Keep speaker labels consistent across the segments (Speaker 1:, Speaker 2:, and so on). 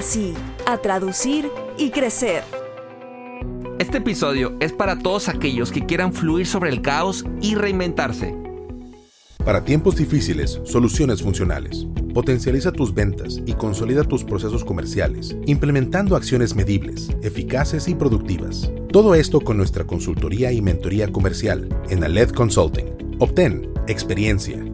Speaker 1: sí, a traducir y crecer.
Speaker 2: Este episodio es para todos aquellos que quieran fluir sobre el caos y reinventarse.
Speaker 3: Para tiempos difíciles, soluciones funcionales. Potencializa tus ventas y consolida tus procesos comerciales, implementando acciones medibles, eficaces y productivas. Todo esto con nuestra consultoría y mentoría comercial en Aled Consulting. Obtén experiencia,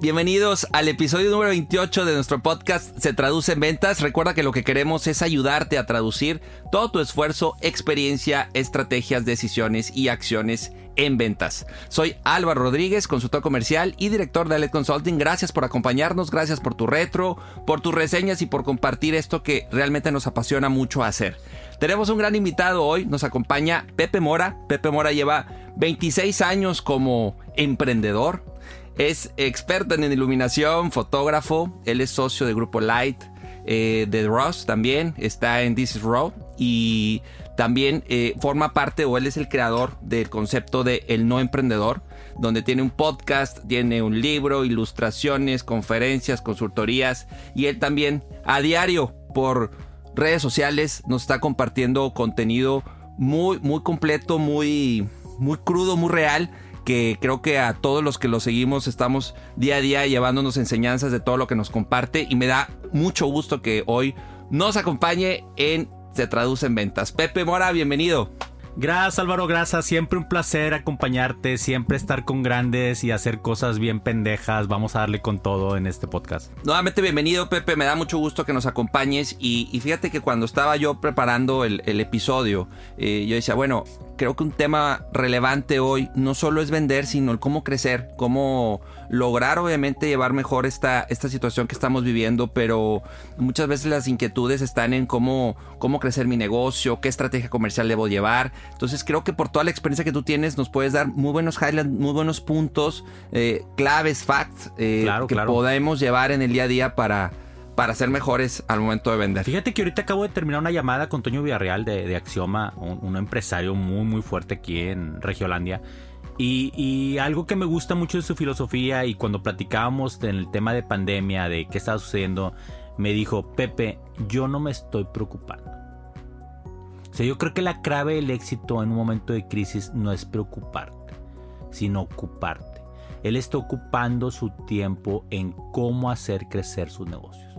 Speaker 2: Bienvenidos al episodio número 28 de nuestro podcast Se Traduce en Ventas. Recuerda que lo que queremos es ayudarte a traducir todo tu esfuerzo, experiencia, estrategias, decisiones y acciones en ventas. Soy Álvaro Rodríguez, consultor comercial y director de Aled Consulting. Gracias por acompañarnos, gracias por tu retro, por tus reseñas y por compartir esto que realmente nos apasiona mucho hacer. Tenemos un gran invitado hoy, nos acompaña Pepe Mora. Pepe Mora lleva 26 años como emprendedor, es experto en iluminación, fotógrafo. Él es socio de Grupo Light, eh, de Ross también. Está en This is Raw. Y también eh, forma parte o él es el creador del concepto de El No Emprendedor, donde tiene un podcast, tiene un libro, ilustraciones, conferencias, consultorías. Y él también a diario por redes sociales nos está compartiendo contenido muy, muy completo, muy, muy crudo, muy real que creo que a todos los que lo seguimos estamos día a día llevándonos enseñanzas de todo lo que nos comparte y me da mucho gusto que hoy nos acompañe en Se Traduce en Ventas. Pepe Mora, bienvenido.
Speaker 4: Gracias Álvaro, gracias. Siempre un placer acompañarte, siempre estar con grandes y hacer cosas bien pendejas. Vamos a darle con todo en este podcast.
Speaker 2: Nuevamente bienvenido Pepe, me da mucho gusto que nos acompañes y, fíjate que cuando estaba yo preparando el, episodio, eh, yo decía, bueno, creo que un tema relevante hoy no solo es vender, sino el cómo crecer, cómo lograr obviamente llevar mejor esta, esta situación que estamos viviendo, pero muchas veces las inquietudes están en cómo, cómo crecer mi negocio, qué estrategia comercial debo llevar. Entonces creo que por toda la experiencia que tú tienes nos puedes dar muy buenos highlights, muy buenos puntos, eh, claves, facts eh, que podemos llevar en el día a día para para ser mejores al momento de vender.
Speaker 4: Fíjate que ahorita acabo de terminar una llamada con Toño Villarreal de, Axioma, un, empresario muy muy fuerte aquí en Regiolandia. Y, algo que me gusta mucho de su filosofía y cuando platicábamos en el tema de pandemia, de qué estaba sucediendo, me dijo, Pepe, yo no me estoy preocupando. O sea, yo creo que la clave del éxito en un momento de crisis no es preocuparte, sino ocuparte. Él está ocupando su tiempo en cómo hacer crecer sus negocios.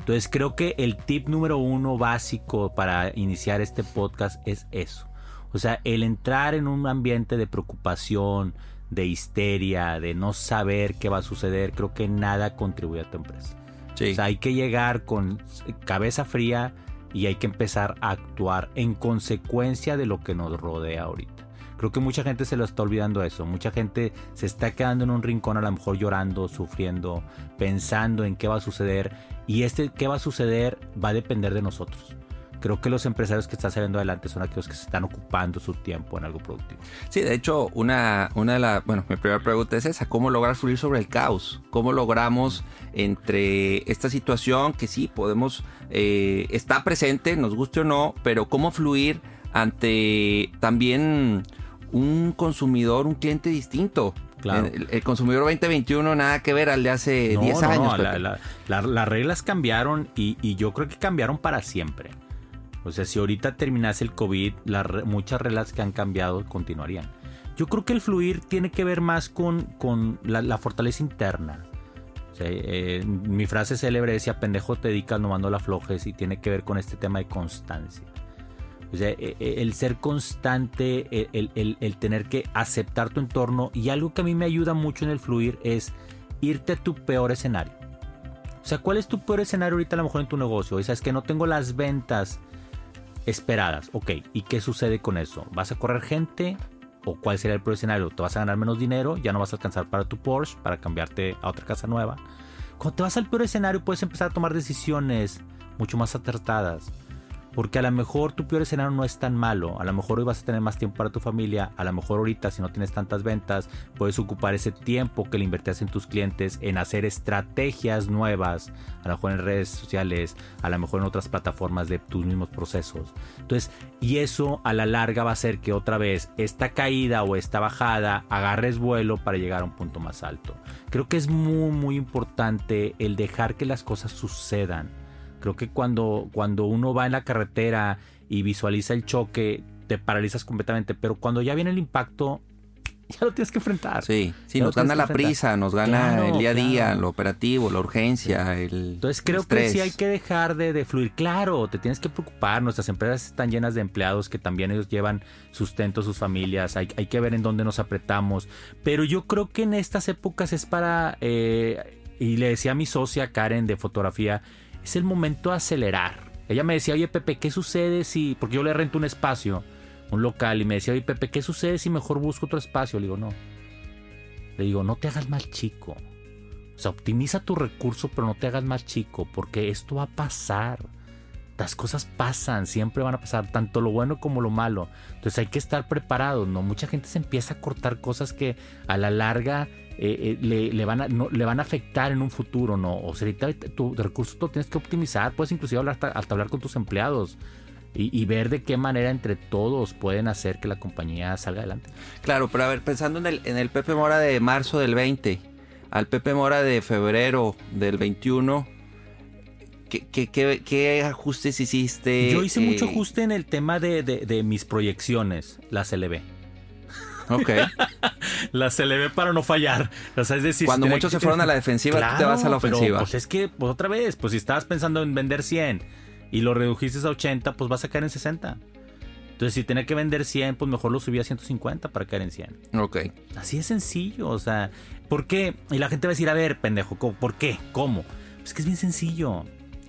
Speaker 4: Entonces creo que el tip número uno básico para iniciar este podcast es eso. O sea, el entrar en un ambiente de preocupación, de histeria, de no saber qué va a suceder, creo que nada contribuye a tu empresa. O sea, hay que llegar con cabeza fría y hay que empezar a actuar en consecuencia de lo que nos rodea ahorita. Creo que mucha gente se lo está olvidando eso. Mucha gente se está quedando en un rincón a lo mejor llorando, sufriendo, pensando en qué va a suceder. Y este qué va a suceder va a depender de nosotros creo que los empresarios que están saliendo adelante son aquellos que se están ocupando su tiempo en algo productivo.
Speaker 2: Sí, de hecho, una, una de las, bueno, mi primera pregunta es esa, ¿cómo lograr fluir sobre el caos? ¿Cómo logramos entre esta situación que sí podemos, eh, está presente, nos guste o no, pero cómo fluir ante también un consumidor, un cliente distinto. Claro. El, consumidor 2021 nada que ver al de hace 10 años.
Speaker 4: las reglas cambiaron y, yo creo que cambiaron para siempre. O sea, si ahorita terminase el COVID, muchas reglas que han cambiado continuarían. Yo creo que el fluir tiene que ver más con, con la, fortaleza interna. Eh, mi frase célebre decía, pendejo te dedicas, no mando la flojes, y tiene que ver con este tema de constancia. O sea, e, e, el ser constante, e, el, el, tener que aceptar tu entorno, y algo que a mí me ayuda mucho en el fluir es irte a tu peor escenario. O sea, ¿cuál es tu peor escenario ahorita a lo mejor en tu negocio? O sea, es que no tengo las ventas esperadas. Ok, ¿y qué sucede con eso? ¿Vas a correr gente? ¿O cuál sería el peor escenario? ¿Te vas a ganar menos dinero? ¿Ya no vas a alcanzar para tu Porsche? ¿Para cambiarte a otra casa nueva? Cuando te vas al peor escenario puedes empezar a tomar decisiones mucho más acertadas. Porque a lo mejor tu peor escenario no es tan malo. A lo mejor hoy vas a tener más tiempo para tu familia. A lo mejor ahorita, si no tienes tantas ventas, puedes ocupar ese tiempo que le invertías en tus clientes en hacer estrategias nuevas. A lo mejor en redes sociales, a lo mejor en otras plataformas de tus mismos procesos. Entonces, y eso a la larga va a hacer que otra vez esta caída o esta bajada agarres vuelo para llegar a un punto más alto. Creo que es muy, muy importante el dejar que las cosas sucedan Creo que cuando, cuando uno va en la carretera y visualiza el choque, te paralizas completamente, pero cuando ya viene el impacto, ya lo tienes que enfrentar.
Speaker 2: Sí, sí, nos gana la prisa, nos gana el día a día, lo operativo, la urgencia, el
Speaker 4: Entonces creo que sí hay que dejar de, de, fluir. Claro, te tienes que preocupar, nuestras empresas están llenas de empleados que también ellos llevan sustento a sus familias, hay, hay que ver en dónde nos apretamos, pero yo creo que en estas épocas es para, eh, y le decía a mi socia Karen de fotografía, es el momento de acelerar. Ella me decía, oye Pepe, ¿qué sucede si...? Porque yo le rento un espacio, un local, y me decía, oye Pepe, ¿qué sucede si mejor busco otro espacio? Le digo, no. Le digo, no te hagas más chico. O sea, optimiza tu recurso, pero no te hagas más chico, porque esto va a pasar. Las cosas pasan, siempre van a pasar, tanto lo bueno como lo malo. Entonces hay que estar preparados, ¿no? Mucha gente se empieza a cortar cosas que a la larga eh, eh, le, van a, afectar en un futuro, ¿no? O sea, tu recurso lo tienes que optimizar, puedes inclusive hablar, hasta hablar con tus empleados. Y, ver de qué manera entre todos pueden hacer que la compañía salga adelante.
Speaker 2: Claro, pero a ver, pensando en el, en el Pepe Mora de marzo del 20, al Pepe Mora de febrero del 21, ¿qué, qué, qué, ajustes hiciste?
Speaker 4: Yo hice mucho eh, ajuste en el tema de, de, de mis proyecciones, las LB.
Speaker 2: Ok.
Speaker 4: la se le ve para no fallar. O sea, es decir,
Speaker 2: Cuando muchos se fueron a la defensiva, tú te vas a la ofensiva.
Speaker 4: pues es que, pues otra vez, pues si estabas pensando en vender 100 y lo redujiste a 80, pues vas a caer en 60. Entonces, si tenía que vender 100, pues mejor lo subí a 150 para caer en 100.
Speaker 2: Ok.
Speaker 4: Así es sencillo, o sea, ¿por qué? Y la gente va a decir, a ver, pendejo, ¿por qué? ¿Cómo? Pues que es bien sencillo.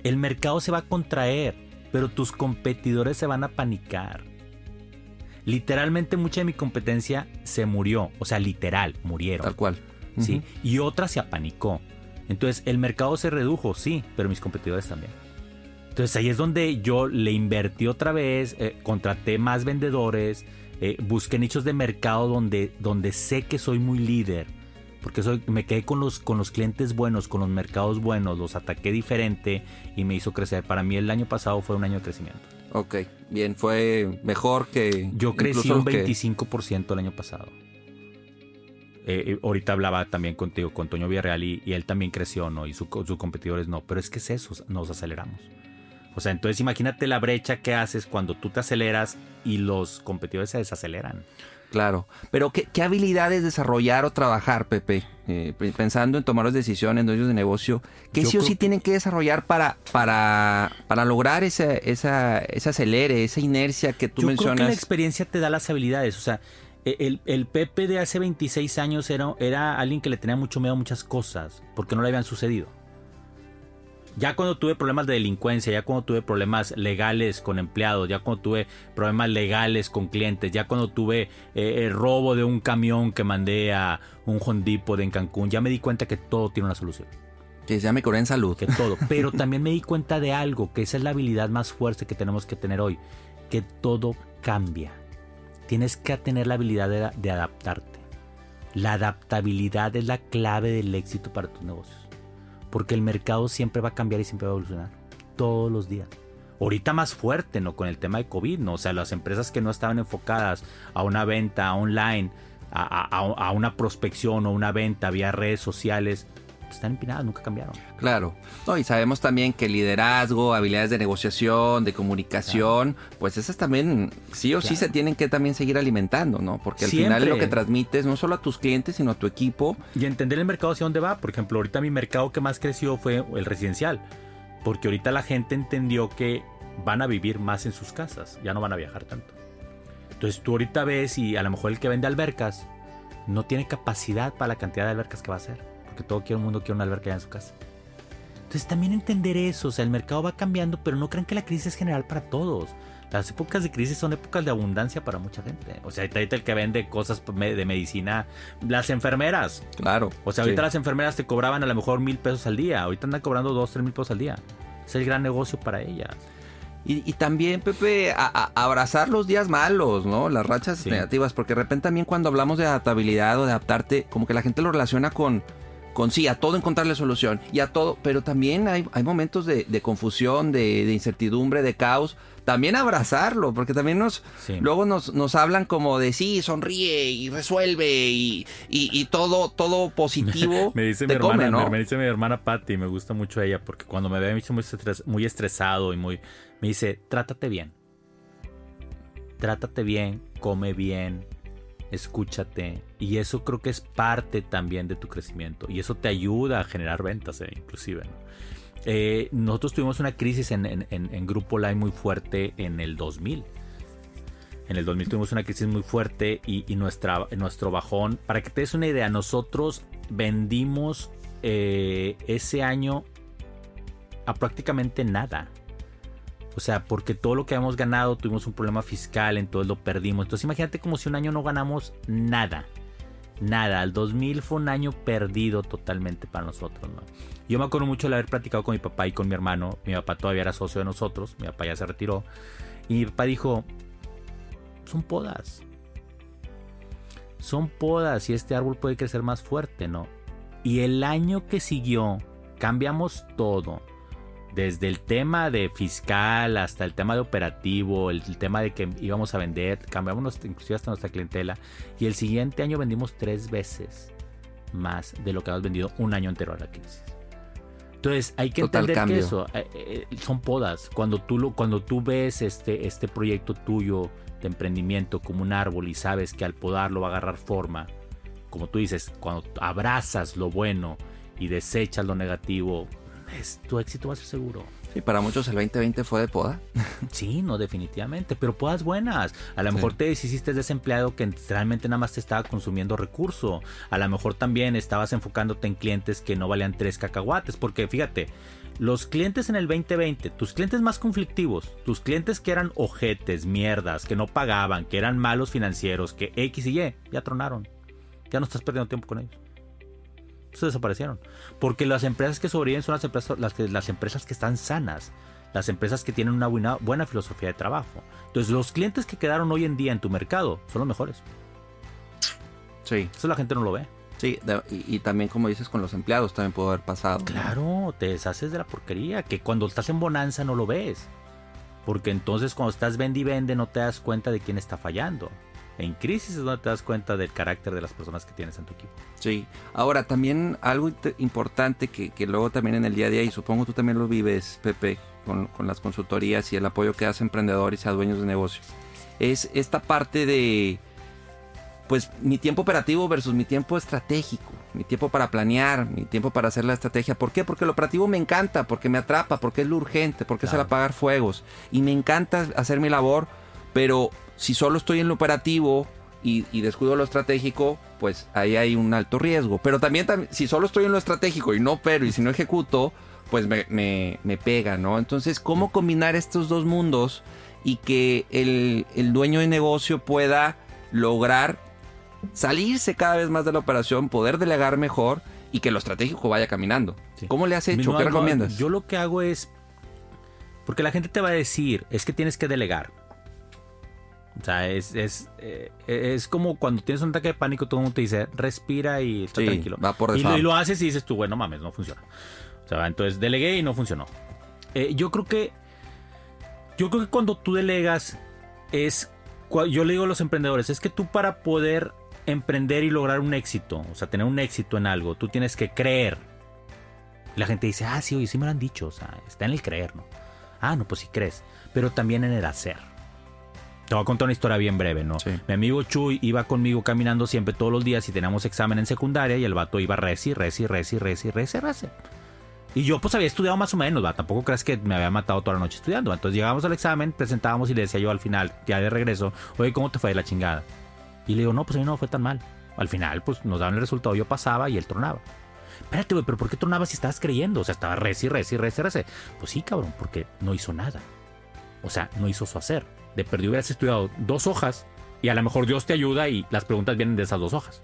Speaker 4: El mercado se va a contraer, pero tus competidores se van a panicar. Literalmente mucha de mi competencia se murió, o sea, literal, murieron.
Speaker 2: Tal cual.
Speaker 4: ¿Sí? Y otra se apanicó. Entonces, el mercado se redujo, sí, pero mis competidores también. Entonces ahí es donde yo le invertí otra vez, eh, contraté más vendedores, eh, busqué nichos de mercado donde, donde sé que soy muy líder, porque soy, me quedé con los, con los clientes buenos, con los mercados buenos, los ataqué diferente y me hizo crecer. Para mí el año pasado fue un año de crecimiento.
Speaker 2: Ok, bien, fue mejor que...
Speaker 4: Yo crecí un 25% el año pasado. Eh, eh, ahorita hablaba también contigo, con Toño Villarreal, y, él también creció, ¿no? Y sus competidores no. Pero es que es eso, nos aceleramos. O sea, entonces imagínate la brecha que haces cuando tú te aceleras y los competidores se desaceleran.
Speaker 2: Claro, pero ¿qué, habilidades desarrollar o trabajar, Pepe? Eh, pensando en tomar las decisiones, en dueños de negocio, ¿qué sí o sí tienen que desarrollar para, para, para lograr esa, esa, ese acelere, esa inercia que tú mencionas? Yo creo que
Speaker 4: la experiencia te da las habilidades, o sea, e, el, el, Pepe de hace 26 años era, era alguien que le tenía mucho miedo a muchas cosas, porque no le habían sucedido. Ya cuando tuve problemas de delincuencia, ya cuando tuve problemas legales con empleados, ya cuando tuve problemas legales con clientes, ya cuando tuve eh, el robo de un camión que mandé a un Hondipo de en Cancún, ya me di cuenta que todo tiene una solución.
Speaker 2: Que ya me curé en salud.
Speaker 4: Que todo. Pero también me di cuenta de algo, que esa es la habilidad más fuerte que tenemos que tener hoy, que todo cambia. Tienes que tener la habilidad de, de adaptarte. La adaptabilidad es la clave del éxito para tus negocios. Porque el mercado siempre va a cambiar y siempre va a evolucionar. Todos los días. Ahorita más fuerte, ¿no? Con el tema de COVID, ¿no? O sea, las empresas que no estaban enfocadas a una venta online, a, una prospección o una venta vía redes sociales, están empinadas, nunca cambiaron.
Speaker 2: Claro. No, y sabemos también que liderazgo, habilidades de negociación, de comunicación, pues esas también sí o sí se tienen que también seguir alimentando, ¿no? Porque al final es lo que transmites no solo a tus clientes, sino a tu equipo.
Speaker 4: Y entender el mercado hacia dónde va. Por ejemplo, ahorita mi mercado que más creció fue el residencial. Porque ahorita la gente entendió que van a vivir más en sus casas, ya no van a viajar tanto. Entonces tú ahorita ves y a lo mejor el que vende albercas no tiene capacidad para la cantidad de albercas que va a hacer, porque todo el mundo quiere una alberca en su casa. Entonces también entender eso, o sea, el mercado va cambiando, pero no crean que la crisis es general para todos. Las épocas de crisis son épocas de abundancia para mucha gente. O sea, ahorita el que vende cosas de medicina, las enfermeras.
Speaker 2: Claro.
Speaker 4: O sea, ahorita las enfermeras te cobraban a lo mejor mil pesos al día. Ahorita andan cobrando dos, tres mil pesos al día. Es el gran negocio para ellas.
Speaker 2: Y, también, Pepe, abrazar los días malos, ¿no? Las rachas negativas, porque de repente también cuando hablamos de adaptabilidad o de adaptarte, como que la gente lo relaciona con, con sí, a todo encontrarle solución y a todo, pero también hay, hay momentos de, confusión, de, incertidumbre, de caos. También abrazarlo, porque también nos luego nos, nos hablan como de sí, sonríe y resuelve y, y, todo, todo positivo.
Speaker 4: me dice mi hermana, ¿no? me, dice mi hermana Patty, me gusta mucho ella, porque cuando me ve muy, muy estresado y muy me dice, trátate bien. Trátate bien, come bien, escúchate. Y eso creo que es parte también de tu crecimiento. Y eso te ayuda a generar ventas, eh, inclusive. Eh, nosotros tuvimos una crisis en, Grupo Line muy fuerte en el 2000. En el 2000 tuvimos una crisis muy fuerte y, nuestra, nuestro bajón, para que te des una idea, nosotros vendimos eh, ese año a prácticamente nada. O sea, porque todo lo que habíamos ganado tuvimos un problema fiscal, entonces lo perdimos. Entonces imagínate como si un año no ganamos nada. Nada. El 2000 fue un año perdido totalmente para nosotros. ¿no? Yo me acuerdo mucho de haber platicado con mi papá y con mi hermano. Mi papá todavía era socio de nosotros. Mi papá ya se retiró. Y mi papá dijo, son podas. Son podas y este árbol puede crecer más fuerte, ¿no? Y el año que siguió, cambiamos todo desde el tema de fiscal hasta el tema de operativo, el, tema de que íbamos a vender, cambiamos inclusive hasta nuestra clientela. Y el siguiente año vendimos tres veces más de lo que habíamos vendido un año entero a la crisis. Entonces hay que entender que eso eh, eh, son podas. Cuando tú, lo, cuando tú ves este, este proyecto tuyo de emprendimiento como un árbol y sabes que al podarlo va a agarrar forma, como tú dices, cuando abrazas lo bueno y desechas lo negativo, tu éxito va a ser seguro.
Speaker 2: Y para muchos el 2020 fue de poda.
Speaker 4: Sí, no, definitivamente, pero podas buenas. A lo mejor te deshiciste desempleado que realmente nada más te estaba consumiendo recurso. A lo mejor también estabas enfocándote en clientes que no valían tres cacahuates, porque fíjate, los clientes en el 2020, tus clientes más conflictivos, tus clientes que eran ojetes, mierdas, que no pagaban, que eran malos financieros, que X y Y, ya tronaron. Ya no estás perdiendo tiempo con ellos se desaparecieron. Porque las empresas que sobreviven son las empresas, las, que, las empresas que están sanas, las empresas que tienen una buena, buena filosofía de trabajo. Entonces, los clientes que quedaron hoy en día en tu mercado son los mejores.
Speaker 2: Sí.
Speaker 4: Eso la gente no lo ve.
Speaker 2: Sí, y, también como dices con los empleados también pudo haber pasado.
Speaker 4: Claro, te deshaces de la porquería, que cuando estás en bonanza no lo ves. Porque entonces cuando estás vende y vende no te das cuenta de quién está fallando. En crisis es donde te das cuenta del carácter de las personas que tienes en tu equipo.
Speaker 2: Sí. Ahora, también algo importante que, luego también en el día a día, y supongo tú también lo vives, Pepe, con, las consultorías y el apoyo que das a emprendedores y a dueños de negocios, es esta parte de, pues, mi tiempo operativo versus mi tiempo estratégico, mi tiempo para planear, mi tiempo para hacer la estrategia. ¿Por qué? Porque lo operativo me encanta, porque me atrapa, porque es lo urgente, porque es el apagar fuegos. Y me encanta hacer mi labor, pero si solo estoy en lo operativo y, descuido lo estratégico, pues ahí hay un alto riesgo. Pero también, si solo estoy en lo estratégico y no opero y si no ejecuto, pues me, me, pega, ¿no? Entonces, ¿cómo combinar estos dos mundos y que el, dueño de negocio pueda lograr salirse cada vez más de la operación, poder delegar mejor y que lo estratégico vaya caminando? ¿Cómo le has hecho? ¿Qué recomiendas?
Speaker 4: Yo lo que hago es, porque la gente te va a decir, es que tienes que delegar. O sea, es, es, eh, es como cuando tienes un ataque de pánico, todo el mundo te dice, respira y está tranquilo.
Speaker 2: Va por
Speaker 4: y, lo, y, lo, haces y dices tú, bueno, mames, no funciona. O sea, entonces delegué y no funcionó. Eh, yo creo que. Yo creo que cuando tú delegas es. Yo le digo a los emprendedores, es que tú para poder emprender y lograr un éxito, o sea, tener un éxito en algo, tú tienes que creer la gente dice, ah, sí, oye, sí me lo han dicho, o sea, está en el creer, ¿no? Ah, no, pues sí crees, pero también en el hacer. Te voy a contar una historia bien breve, ¿no? Mi amigo Chuy iba conmigo caminando siempre todos los días y teníamos examen en secundaria y el vato iba reci, reci, reci, reci, reci, reci. Y yo pues había estudiado más o menos, ¿va? Tampoco crees que me había matado toda la noche estudiando. Entonces llegábamos al examen, presentábamos y le decía yo al final, ya de regreso, oye, ¿cómo te fue la chingada? Y le digo, no, pues a mí no fue tan mal. Al final, pues nos daban el resultado, yo pasaba y él tronaba. Espérate, güey, pero ¿por qué tronabas si estabas creyendo? O sea, estaba reci, reci, reci, reci. Pues sí, cabrón, porque no hizo nada. O sea, no hizo su hacer. De perdido hubieras estudiado dos hojas y a lo mejor Dios te ayuda y las preguntas vienen de esas dos hojas.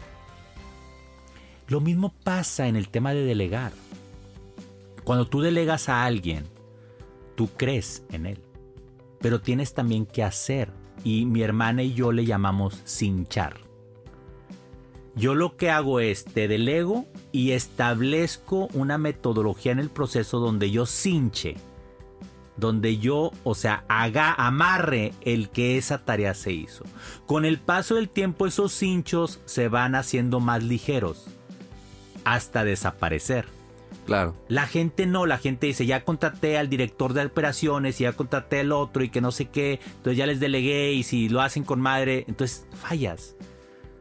Speaker 4: Lo mismo pasa en el tema de delegar. Cuando tú delegas a alguien, tú crees en él, pero tienes también que hacer. Y mi hermana y yo le llamamos cinchar. Yo lo que hago es te delego y establezco una metodología en el proceso donde yo cinche, donde yo, o sea, haga, amarre el que esa tarea se hizo. Con el paso del tiempo esos cinchos se van haciendo más ligeros hasta desaparecer.
Speaker 2: Claro.
Speaker 4: La gente no, la gente dice, ya contraté al director de operaciones y ya contraté al otro y que no sé qué, entonces ya les delegué y si lo hacen con madre, entonces fallas.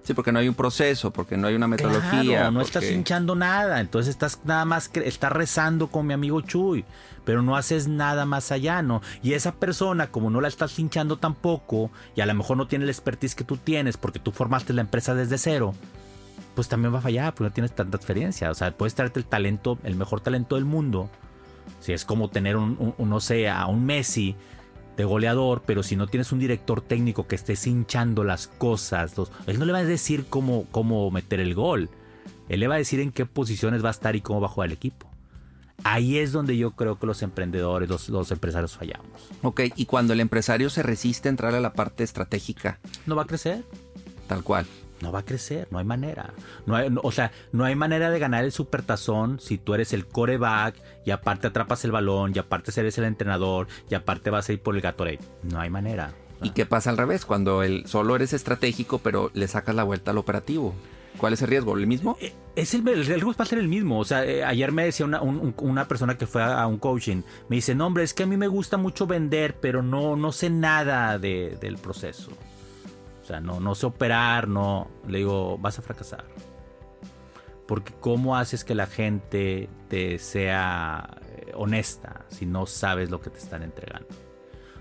Speaker 2: Sí, porque no hay un proceso, porque no hay una metodología.
Speaker 4: Claro, no estás hinchando nada, entonces estás nada más, estás rezando con mi amigo Chuy, pero no haces nada más allá, ¿no? Y esa persona, como no la estás hinchando tampoco, y a lo mejor no tiene el expertise que tú tienes porque tú formaste la empresa desde cero, pues también va a fallar porque no tienes tanta experiencia. O sea, puedes traerte el talento, el mejor talento del mundo. Si es como tener un, no sé, a un Messi de goleador, pero si no tienes un director técnico que esté hinchando las cosas, él no le va a decir cómo, cómo meter el gol. Él le va a decir en qué posiciones va a estar y cómo va a jugar el equipo. Ahí es donde yo creo que los emprendedores, los, los, empresarios fallamos.
Speaker 2: Ok, y cuando el empresario se resiste a entrar a la parte estratégica.
Speaker 4: No va a crecer.
Speaker 2: Tal cual
Speaker 4: no va a crecer, no hay manera. No o sea, no hay manera de ganar el supertazón si tú eres el coreback y aparte atrapas el balón y aparte eres el entrenador y aparte vas a ir por el Gatorade. No hay manera.
Speaker 2: ¿Y qué pasa al revés? Cuando el, solo eres estratégico pero le sacas la vuelta al operativo. ¿Cuál es el riesgo? ¿El mismo?
Speaker 4: Eh, es el, riesgo va a ser el mismo. O sea, eh, ayer me decía una, persona que fue a, un coaching, me dice, no hombre, es que a mí me gusta mucho vender, pero no, no sé nada del proceso sea, no, no sé operar, no. Le digo, vas a fracasar. Porque ¿cómo haces que la gente te sea eh, honesta si no sabes lo que te están entregando?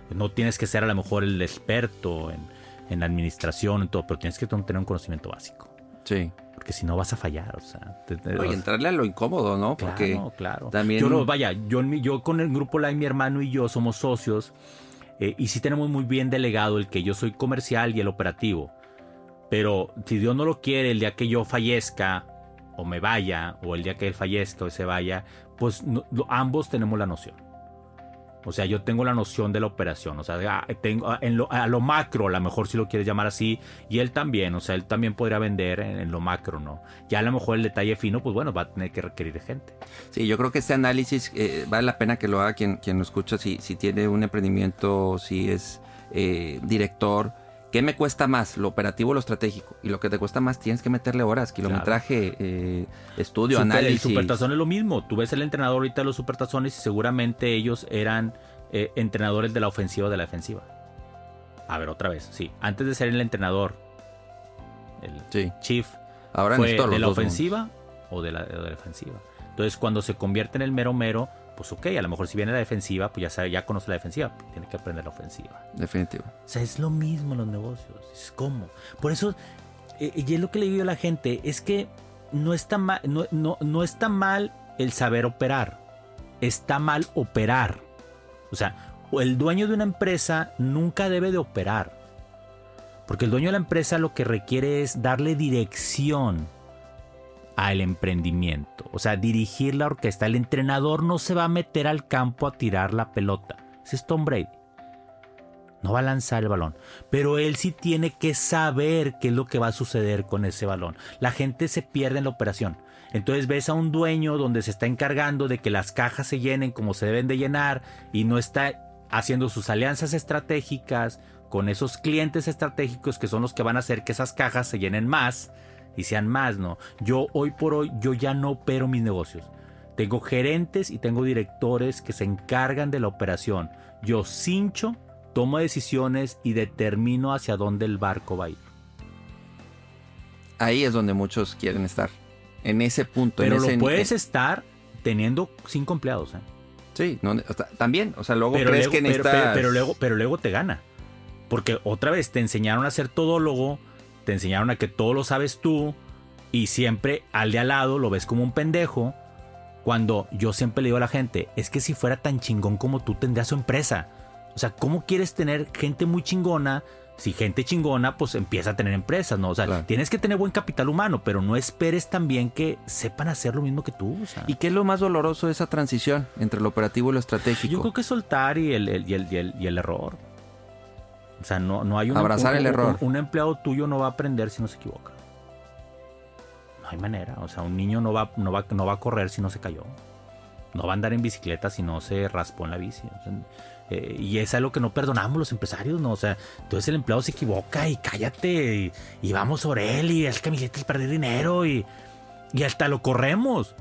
Speaker 4: No tienes que ser a lo mejor el experto en, en administración, en todo, pero tienes que tener un conocimiento básico.
Speaker 2: Sí.
Speaker 4: Porque si no vas a fallar, o sea.
Speaker 2: entrarle a lo incómodo, ¿no? Porque
Speaker 4: claro, claro. También... Yo vaya, yo, yo con el grupo Line, mi hermano y yo somos socios eh, y sí tenemos muy bien delegado el que yo soy comercial y el operativo. Pero si Dios no lo quiere, el día que yo fallezca o me vaya, o el día que él fallezca o se vaya, pues ambos tenemos la noción. O sea, yo tengo la noción de la operación. O sea, ah, tengo, ah, en lo, a lo macro, a lo mejor si lo quieres llamar así. Y él también, o sea, él también podría vender en, lo macro, ¿no? Ya a lo mejor el detalle fino, pues bueno, va a tener que requerir gente.
Speaker 2: Sí, yo creo que este análisis eh, vale la pena que lo haga quien, quien lo escucha, si, si tiene un emprendimiento, si es eh, director ¿Qué me cuesta más? ¿Lo operativo o lo estratégico? Y lo que te cuesta más tienes que meterle horas, kilometraje, eh, estudio, análisis.
Speaker 4: El supertazón es lo mismo. Tú ves el entrenador ahorita de los supertazones y seguramente ellos eran eh, entrenadores de la ofensiva o de la defensiva. A ver, otra vez, sí. Antes de ser el entrenador, el chief, Ahora fue de la ofensiva o de la, de la defensiva. Entonces, cuando se convierte en el mero mero, pues ok, a lo mejor si viene la defensiva, pues ya sabe, ya conoce la defensiva, tiene que aprender la ofensiva.
Speaker 2: Definitivo.
Speaker 4: O sea, es lo mismo en los negocios, es como. Por eso, eh, y es lo que le digo a la gente, es que no está mal, no, no, está mal el saber operar, está mal operar. O sea, el dueño de una empresa nunca debe de operar. Porque el dueño de la empresa lo que requiere es darle dirección al emprendimiento. O sea, dirigir la orquesta. El entrenador no se va a meter al campo a tirar la pelota. es Tom Brady. No va a lanzar el balón. Pero él sí tiene que saber qué es lo que va a suceder con ese balón. La gente se pierde en la operación. Entonces ves a un dueño donde se está encargando de que las cajas se llenen como se deben de llenar y no está haciendo sus alianzas estratégicas con esos clientes estratégicos que son los que van a hacer que esas cajas se llenen más y sean más, ¿no? Yo hoy por hoy, yo ya no opero mis negocios. Tengo gerentes y tengo directores que se encargan de la operación. Yo cincho, tomo decisiones y determino hacia dónde el barco va a ir.
Speaker 2: Ahí es donde muchos quieren estar. En ese punto.
Speaker 4: Pero
Speaker 2: en ese,
Speaker 4: lo puedes estar teniendo cinco empleados. ¿eh?
Speaker 2: Sí, no, también. O sea, luego
Speaker 4: pero
Speaker 2: crees
Speaker 4: luego,
Speaker 2: que necesitas...
Speaker 4: pero, pero, luego, pero luego te gana. Porque otra vez te enseñaron a ser todólogo, te enseñaron a que todo lo sabes tú y siempre al de al lado lo ves como un pendejo. Cuando yo siempre le digo a la gente, es que si fuera tan chingón como tú tendrías su empresa. O sea, ¿cómo quieres tener gente muy chingona? Si gente chingona, pues empieza a tener empresas, ¿no? O sea,
Speaker 2: Claro.
Speaker 4: tienes que tener buen capital humano, pero no esperes también que sepan hacer lo mismo que tú. O sea.
Speaker 2: ¿Y qué es lo más doloroso de esa transición entre lo operativo y lo estratégico?
Speaker 4: Yo creo que soltar y el, el- y el- y el- y el error. O sea, no, no hay un,
Speaker 2: Abrazar
Speaker 4: un-
Speaker 2: el error.
Speaker 4: Un, un empleado tuyo no va a aprender si no se equivoca. No hay manera. O sea, un niño no va, no va, no va a correr si no se cayó. No va a andar en bicicleta si no se raspó en la bici. O sea, eh, y es algo que no perdonamos los empresarios, ¿no? O sea, entonces el empleado se equivoca y cállate y, y vamos sobre él y es que es perder dinero y, y hasta lo corremos.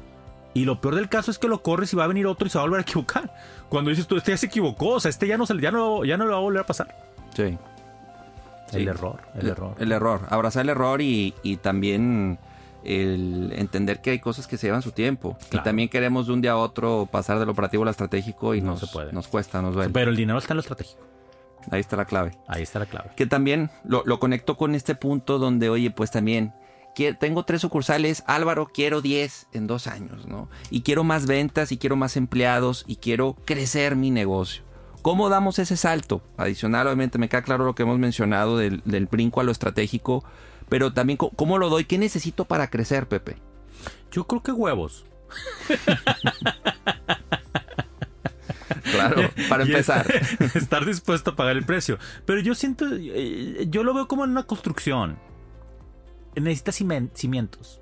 Speaker 4: Y lo peor del caso es que lo corres y va a venir otro y se va a volver a equivocar. Cuando dices tú, este ya se equivocó, o sea, este ya no, se- ya no, ya no le va a volver a pasar.
Speaker 2: Sí.
Speaker 4: El
Speaker 2: Sí.
Speaker 4: error, el, error.
Speaker 2: El error. Abrazar el error y, y también el entender que hay cosas que se llevan su tiempo. Y también queremos de un día a otro pasar de lo operativo a lo estratégico y
Speaker 4: No
Speaker 2: nos,
Speaker 4: se puede.
Speaker 2: nos cuesta, nos duele.
Speaker 4: Pero el dinero está en lo estratégico.
Speaker 2: Ahí está la clave.
Speaker 4: Ahí está la clave.
Speaker 2: Que también lo, lo conecto con este punto donde, oye, pues también tengo tres sucursales, Álvaro, quiero 10 en dos años, ¿no? Y quiero más ventas y quiero más empleados y quiero crecer mi negocio. ¿Cómo damos ese salto? Adicional, obviamente, me queda claro lo que hemos mencionado del, del brinco a lo estratégico, pero también, ¿cómo lo doy? ¿Qué necesito para crecer, Pepe?
Speaker 4: Yo creo que huevos.
Speaker 2: Claro, para empezar.
Speaker 4: estar, dispuesto a pagar el precio. Pero yo siento, eh, yo lo veo como en una construcción. Necesitas cimientos.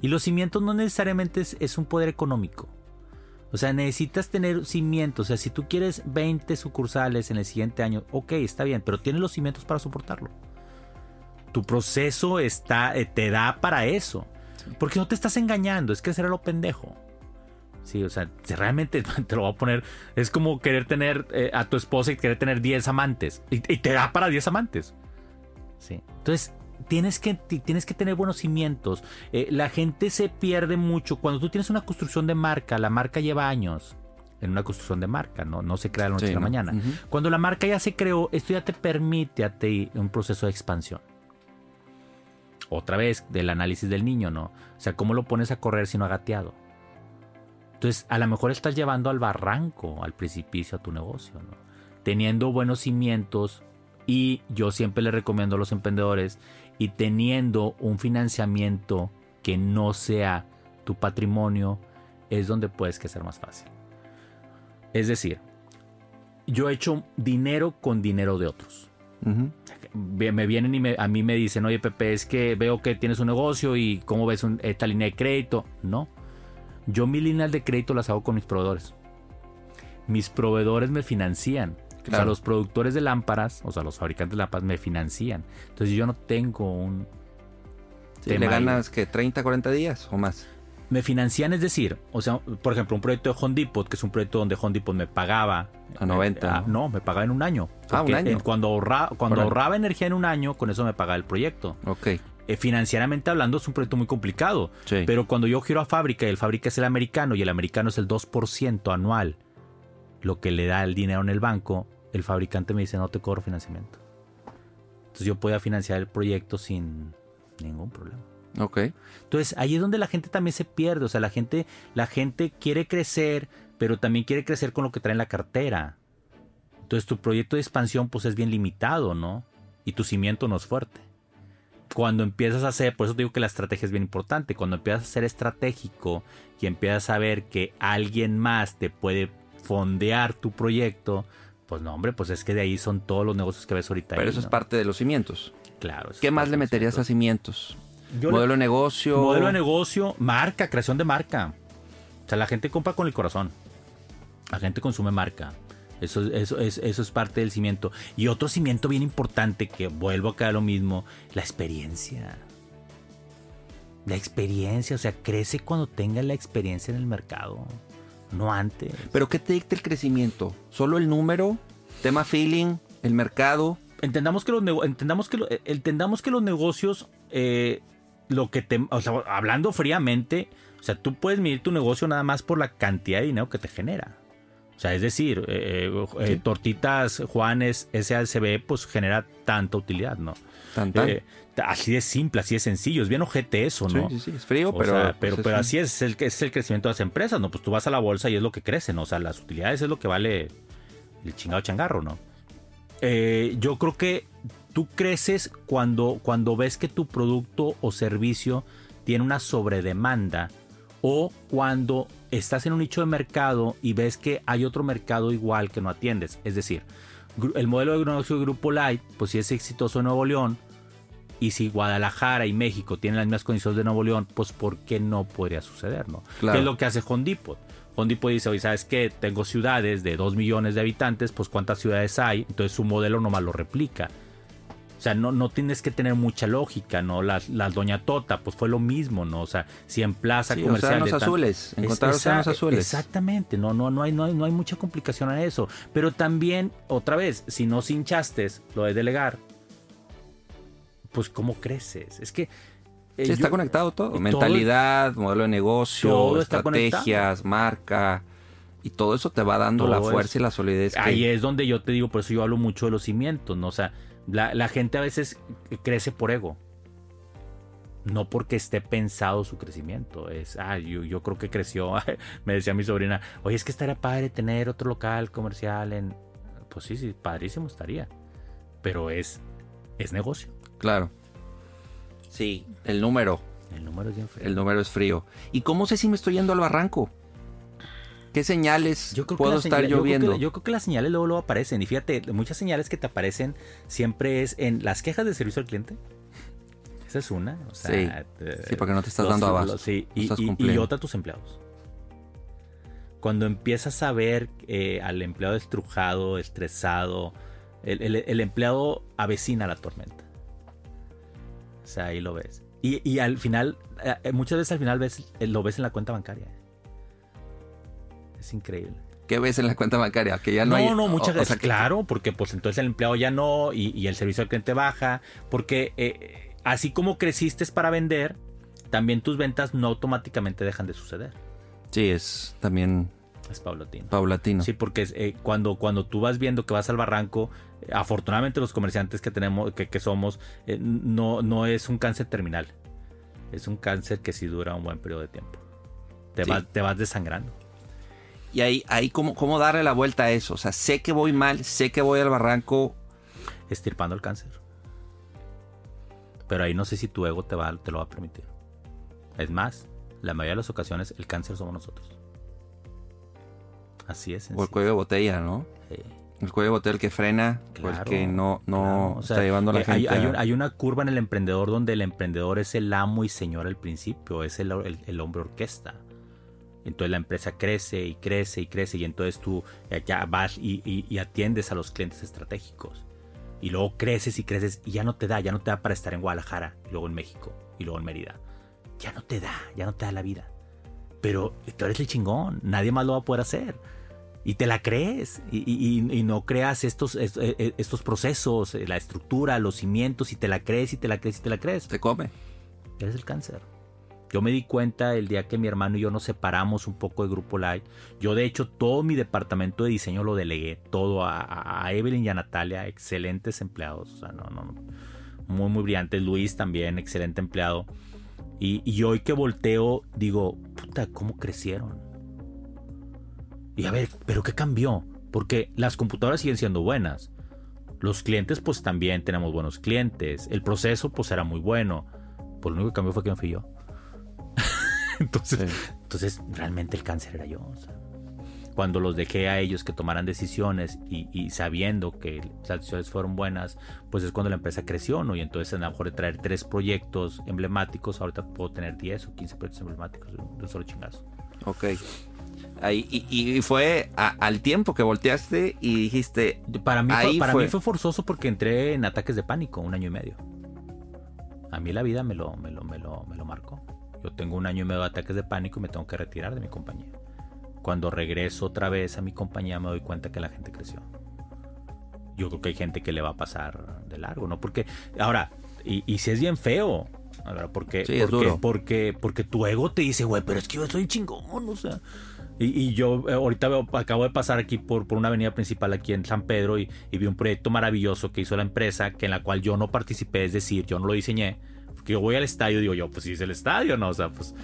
Speaker 4: Y los cimientos no necesariamente es, es un poder económico. O sea, necesitas tener cimientos. O sea, si tú quieres 20 sucursales en el siguiente año, ok, está bien, pero tienes los cimientos para soportarlo. Tu proceso está, eh, te da para eso. Porque no te estás engañando, es crecer a lo pendejo. Sí, o sea, realmente te lo voy a poner. Es como querer tener eh, a tu esposa y querer tener 10 amantes. Y, y te da para 10 amantes. Sí. Entonces, tienes que, ti- tienes que tener buenos cimientos. Eh, la gente se pierde mucho. Cuando tú tienes una construcción de marca, la marca lleva años en una construcción de marca, no, no se crea de la noche
Speaker 2: Sí,
Speaker 4: a la
Speaker 2: ¿no?
Speaker 4: mañana. Cuando la marca ya se creó, esto ya te permite a ti un proceso de expansión. Otra vez, del análisis del niño, ¿no? O sea, ¿cómo lo pones a correr si no ha gateado? Entonces, a lo mejor estás llevando al barranco, al precipicio a tu negocio, ¿no? Teniendo buenos cimientos y yo siempre le recomiendo a los emprendedores y teniendo un financiamiento que no sea tu patrimonio, es donde puedes crecer más fácil. Es decir, yo he hecho dinero con dinero de otros. Me vienen y me- a mí me dicen, oye Pepe, es que veo que tienes un negocio y cómo ves un- esta línea de crédito. No, yo mis líneas de crédito las hago con mis proveedores. Mis proveedores me financian. O sea,
Speaker 2: Claro.
Speaker 4: los productores de lámparas, o sea, los fabricantes de lámparas me financian. Entonces yo no tengo un...
Speaker 2: Sí,
Speaker 4: tema
Speaker 2: le
Speaker 4: ahí.
Speaker 2: ganas que 30, 40 días o más.
Speaker 4: Me financian, es decir, o sea, por ejemplo, un proyecto de Home Depot, que es un proyecto donde Home Depot me pagaba.
Speaker 2: A 90,
Speaker 4: eh,
Speaker 2: ¿no?
Speaker 4: me pagaba en un año.
Speaker 2: Ah, un año.
Speaker 4: cuando ahorra- cuando ahorraba energía en un año, con eso me pagaba el proyecto.
Speaker 2: Ok.
Speaker 4: Eh, financieramente hablando, es un proyecto muy complicado.
Speaker 2: Sí.
Speaker 4: Pero cuando yo giro a fábrica y el fábrica es el americano y el americano es el 2% anual, lo que le da el dinero en el banco, el fabricante me dice no te cobro financiamiento. Entonces yo podía financiar el proyecto sin ningún problema.
Speaker 2: Ok.
Speaker 4: Entonces ahí es donde la gente también se pierde. O sea, la gente, la gente quiere crecer, pero también quiere crecer con lo que trae en la cartera. Entonces tu proyecto de expansión pues es bien limitado, ¿no? Y tu cimiento no es fuerte. Cuando empiezas a hacer, por eso te digo que la estrategia es bien importante, cuando empiezas a ser estratégico y empiezas a ver que alguien más te puede fondear tu proyecto, pues no, hombre, pues es que de ahí son todos los negocios que ves ahorita.
Speaker 2: Pero
Speaker 4: ahí,
Speaker 2: eso es parte de los cimientos.
Speaker 4: Claro.
Speaker 2: ¿Qué más le meterías a
Speaker 4: cimientos.
Speaker 2: cimientos?
Speaker 4: Yo le-
Speaker 2: Modelo de negocio.
Speaker 4: Modelo de negocio, marca, creación de marca. O sea, la gente compra con el corazón. La gente consume marca. Eso, eso, es- eso es parte del cimiento. Y otro cimiento bien importante, que vuelvo acá a lo mismo, la experiencia. La experiencia, o sea, crece cuando tenga la experiencia en el mercado, no antes.
Speaker 2: Pero ¿qué te dicta el crecimiento? ¿Solo el número? ¿Tema feeling? ¿El mercado?
Speaker 4: Entendamos que los, entendamos que, eh, entendamos que los negocios, eh, lo que te, o sea, hablando fríamente, o sea, tú puedes medir tu negocio nada más por la cantidad de dinero que te genera. O sea, es decir, eh, eh, Tortitas Juanes SACB pues genera tanta utilidad, ¿no? Eh, así de simple, así de sencillo. Es bien ojete eso, ¿no?
Speaker 2: Sí, sí, sí. Es frío, pero.
Speaker 4: pero, pero así es, el, es el crecimiento de las empresas, ¿no? Pues tú vas a la bolsa y es lo que crece, ¿no? O sea, las utilidades es lo que vale el chingado changarro, ¿no? yo creo que tú creces cuando, cuando ves que tu producto o servicio tiene una sobredemanda o cuando estás en un nicho de mercado y ves que hay otro mercado igual que no atiendes. Es decir, el modelo de negocio de Grupo Light, pues si es exitoso en Nuevo León, y si Guadalajara y México tienen las mismas condiciones de Nuevo León, pues ¿por qué no podría suceder? ¿no? ¿Qué es lo que hace Hondipot? Hondipot dice, oye, ¿sabes qué? Tengo ciudades de 2 millones de habitantes, pues ¿cuántas ciudades hay? Entonces su modelo nomás lo replica. O sea, no, no tienes que tener mucha lógica, ¿no? La, Doña Tota, pues fue lo mismo, ¿no? O sea, si en plaza comercial.
Speaker 2: Océanos azules, encontrar océanos azules.
Speaker 4: Exactamente, no, no, no, hay, no, hay, no hay mucha complicación en eso. Pero también, otra vez, si no hinchaste lo de delegar, pues ¿cómo creces? Es que.
Speaker 2: Eh, está conectado todo. Mentalidad, modelo de negocio, estrategias, marca. Y todo eso te va dando la fuerza y la solidez.
Speaker 4: Ahí es donde yo te digo, por eso yo hablo mucho de los cimientos, ¿no? O sea, la, gente a veces crece por ego. No porque esté pensado su crecimiento. Es, ah, yo, creo que creció. Me decía mi sobrina, oye, es que estaría padre tener otro local comercial en. Pues sí, sí, padrísimo estaría. Pero es, es negocio.
Speaker 2: Claro. Sí, el número.
Speaker 4: El número es
Speaker 2: El número es frío. ¿Y cómo sé si me estoy yendo al barranco? ¿Qué señales puedo estar yo, viendo?
Speaker 4: yo creo que las señales luego, luego aparecen. Y fíjate, muchas señales que te aparecen siempre es en las quejas de servicio al cliente. Esa es una.
Speaker 2: sí. sí, porque no te estás dando abasto.
Speaker 4: Sí, y, otra tus empleados. Cuando empiezas a ver eh, al empleado estrujado, estresado, el, empleado avecina la tormenta. O sea, ahí lo ves. Y, al final, eh, muchas veces al final ves, lo ves en la cuenta bancaria. Es increíble.
Speaker 2: ¿Qué ves en la cuenta bancaria? Que ya no,
Speaker 4: no, no, muchas veces. claro, porque pues entonces el empleado ya no y, el servicio al cliente baja. Porque eh, así como creciste para vender, también tus ventas no automáticamente dejan de suceder.
Speaker 2: Sí, es también
Speaker 4: es paulatino.
Speaker 2: Paulatino.
Speaker 4: Sí, porque eh, cuando, cuando tú vas viendo que vas al barranco, eh, afortunadamente los comerciantes que tenemos, que, somos, no, no es un cáncer terminal. Es un cáncer que sí dura un buen periodo de tiempo. Te, te vas desangrando.
Speaker 2: Y ahí, ahí ¿cómo, ¿cómo darle la vuelta a eso? O sea, sé que voy mal, sé que voy al barranco.
Speaker 4: Estirpando el cáncer. Pero ahí no sé si tu ego te, va, te lo va a permitir. Es más, la mayoría de las ocasiones el cáncer somos nosotros. Así es.
Speaker 2: O el cuello de botella, ¿no? El cuello de botella el que frena, el que no, no está llevando a la eh,
Speaker 4: hay, gente. Hay, una curva en el emprendedor donde el emprendedor es el amo y señor al principio, es el, el hombre orquesta. Entonces la empresa crece y crece y crece y entonces tú ya vas y, atiendes a los clientes estratégicos. Y luego creces y creces y ya no te da, ya no te da para estar en Guadalajara y luego en México y luego en Mérida. Ya no te da, ya no te da la vida. Pero tú eres el chingón, nadie más lo va a poder hacer. Y te la crees y, no creas estos, e, e, estos procesos, la estructura, los cimientos y te la crees y te la crees y te la crees.
Speaker 2: Te come.
Speaker 4: Eres el cáncer. Yo me di cuenta el día que mi hermano y yo nos separamos un poco de Grupo Light. Yo de hecho todo mi departamento de diseño lo delegué, todo a, Evelyn y a Natalia, excelentes empleados. O sea, no, no, muy, muy brillantes. Luis también, excelente empleado. Y, y hoy que volteo, digo, puta, ¿cómo crecieron? Y a ver, ¿pero qué cambió? Porque las computadoras siguen siendo buenas. Los clientes, pues también tenemos buenos clientes. El proceso, pues era muy bueno. Por lo único que cambió fue que me fui yo. entonces, entonces, realmente el cáncer era yo. cuando los dejé a ellos que tomaran decisiones y, sabiendo que las decisiones fueron buenas, pues es cuando la empresa creció, ¿no? Y entonces a lo mejor de traer tres proyectos emblemáticos, ahorita puedo tener 10 o 15 proyectos emblemáticos de un solo chingazo.
Speaker 2: Ok. Ahí, y, fue al tiempo que volteaste y dijiste.
Speaker 4: Para, mí, fue, para mí fue forzoso porque entré en ataques de pánico un año y medio. A mí la vida me lo, me lo, me lo, me lo marcó. Yo tengo un año y medio de ataques de pánico y me tengo que retirar de mi compañía. Cuando regreso otra vez a mi compañía me doy cuenta que la gente creció. Yo creo que hay gente que le va a pasar de largo, ¿no? Porque, ahora, y, si es bien feo, porque, porque, porque, porque tu ego te dice, güey, pero es que yo soy chingón, o sea. Y, yo eh, ahorita veo, acabo de pasar aquí por, por una avenida principal aquí en San Pedro y, vi un proyecto maravilloso que hizo la empresa, que en la cual yo no participé, es decir, yo no lo diseñé. Porque yo voy al estadio y digo yo, pues si es el estadio, ¿no? O sea, pues...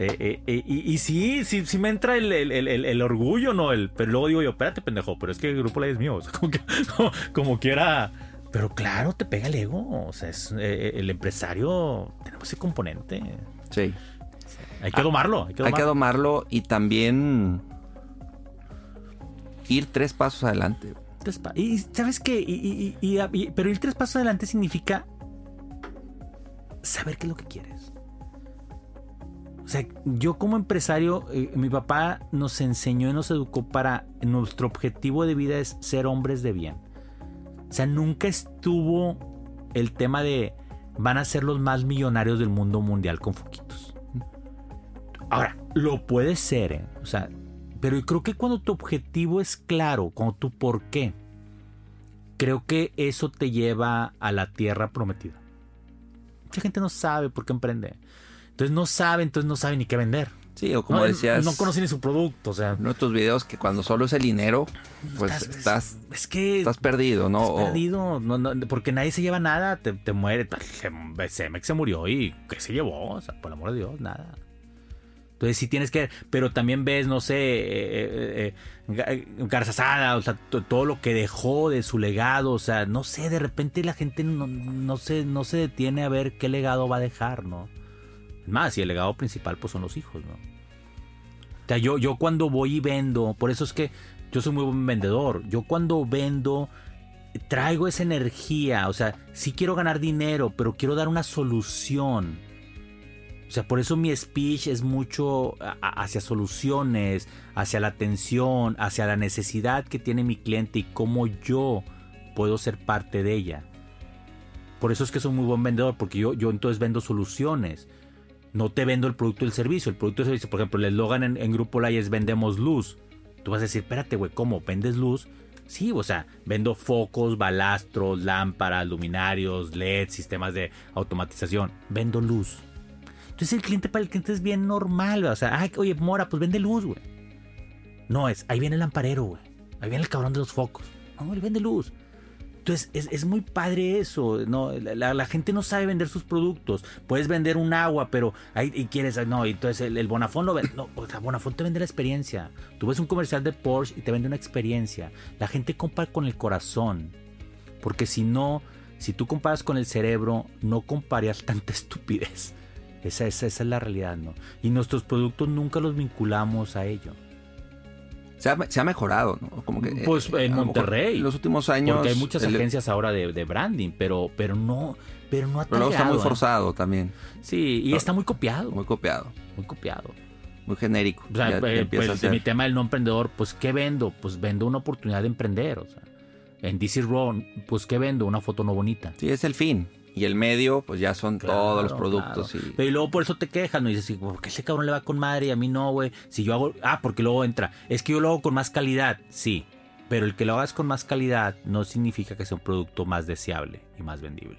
Speaker 4: Eh, eh, y, y, sí, sí, sí me entra el, el, orgullo, ¿no? El, pero luego digo yo, espérate, pendejo, pero es que el grupo la es mío. O sea, como, que, como, quiera... Pero claro, te pega el ego. O sea, es, el empresario, tenemos ese componente.
Speaker 2: Sí.
Speaker 4: Hay que domarlo.
Speaker 2: Hay que domarlo, y también ir tres pasos adelante.
Speaker 4: y sabes qué, pero ir tres pasos adelante significa saber qué es lo que quieres. O sea, yo como empresario, eh, mi papá nos enseñó y nos educó para nuestro objetivo de vida es ser hombres de bien. O sea, nunca estuvo el tema de van a ser los más millonarios del mundo mundial con foquitos. Ahora, lo puede ser, ¿eh? o sea, pero creo que cuando tu objetivo es claro, cuando tu por qué, creo que eso te lleva a la tierra prometida. Mucha gente no sabe por qué emprende. Entonces no sabe, entonces no sabe ni qué vender.
Speaker 2: Sí, o como decías.
Speaker 4: No conoce ni su producto, o sea.
Speaker 2: En otros videos que cuando solo es el dinero, pues estás. Es, que. Estás perdido, ¿no?
Speaker 4: Estás perdido, porque nadie se lleva nada, te, te muere. Cemex se murió y ¿qué se llevó? O sea, por el amor de Dios, nada. Entonces sí tienes que, pero también ves, no sé, eh, eh, eh Garzasada, o sea, todo lo que dejó de su legado, o sea, no sé, de repente la gente no, no, se, no se detiene a ver qué legado va a dejar, ¿no? Más, y el legado principal pues son los hijos, ¿no? O sea, yo, yo cuando voy y vendo, por eso es que yo soy muy buen vendedor, yo cuando vendo traigo esa energía, o sea, sí quiero ganar dinero, pero quiero dar una solución o sea, por eso mi speech es mucho hacia soluciones, hacia la atención, hacia la necesidad que tiene mi cliente y cómo yo puedo ser parte de ella. Por eso es que soy muy buen vendedor, porque yo, yo entonces vendo soluciones. No te vendo el producto y el servicio. El producto y el servicio, por ejemplo, el eslogan en, Grupo Lai es vendemos luz. Tú vas a decir, espérate, güey, ¿cómo? ¿Vendes luz? Sí, o sea, vendo focos, balastros, lámparas, luminarios, LED, sistemas de automatización. Vendo luz. Entonces el cliente para el cliente es bien normal, o sea, ay, oye, Mora, pues vende luz, güey. No es, ahí viene el lamparero, güey. Ahí viene el cabrón de los focos. No, él vende luz. Entonces es, muy padre eso, ¿no? La, gente no sabe vender sus productos. Puedes vender un agua, pero ahí y quieres, no, entonces el, el Bonafón lo vende. No, o sea, Bonafón te vende la experiencia. Tú ves un comercial de Porsche y te vende una experiencia. La gente compra con el corazón. Porque si no, si tú comparas con el cerebro, no comparías tanta estupidez. Esa, es la realidad, ¿no? Y nuestros productos nunca los vinculamos a ello.
Speaker 2: Se ha, mejorado, ¿no?
Speaker 4: Como que, pues eh, en Monterrey.
Speaker 2: En los últimos años.
Speaker 4: Porque hay muchas agencias ahora de, branding, pero, pero no, pero no ha
Speaker 2: Pero está muy ¿eh? forzado también.
Speaker 4: Sí, y está muy copiado.
Speaker 2: Muy copiado.
Speaker 4: Muy copiado.
Speaker 2: Muy genérico.
Speaker 4: O sea, eh, pues, de mi tema del no emprendedor, pues ¿qué vendo? Pues vendo una oportunidad de emprender. O sea, en DC Raw, pues ¿qué vendo? Una foto no bonita.
Speaker 2: Sí, es el fin. Y el medio, pues ya son todos los productos. Y...
Speaker 4: Pero luego por eso te quejas, ¿no? Y dices, ¿por qué ese cabrón le va con madre y a mí no, güey? Si yo hago. Ah, porque luego entra. Es que yo lo hago con más calidad. Sí. Pero el que lo hagas con más calidad no significa que sea un producto más deseable y más vendible.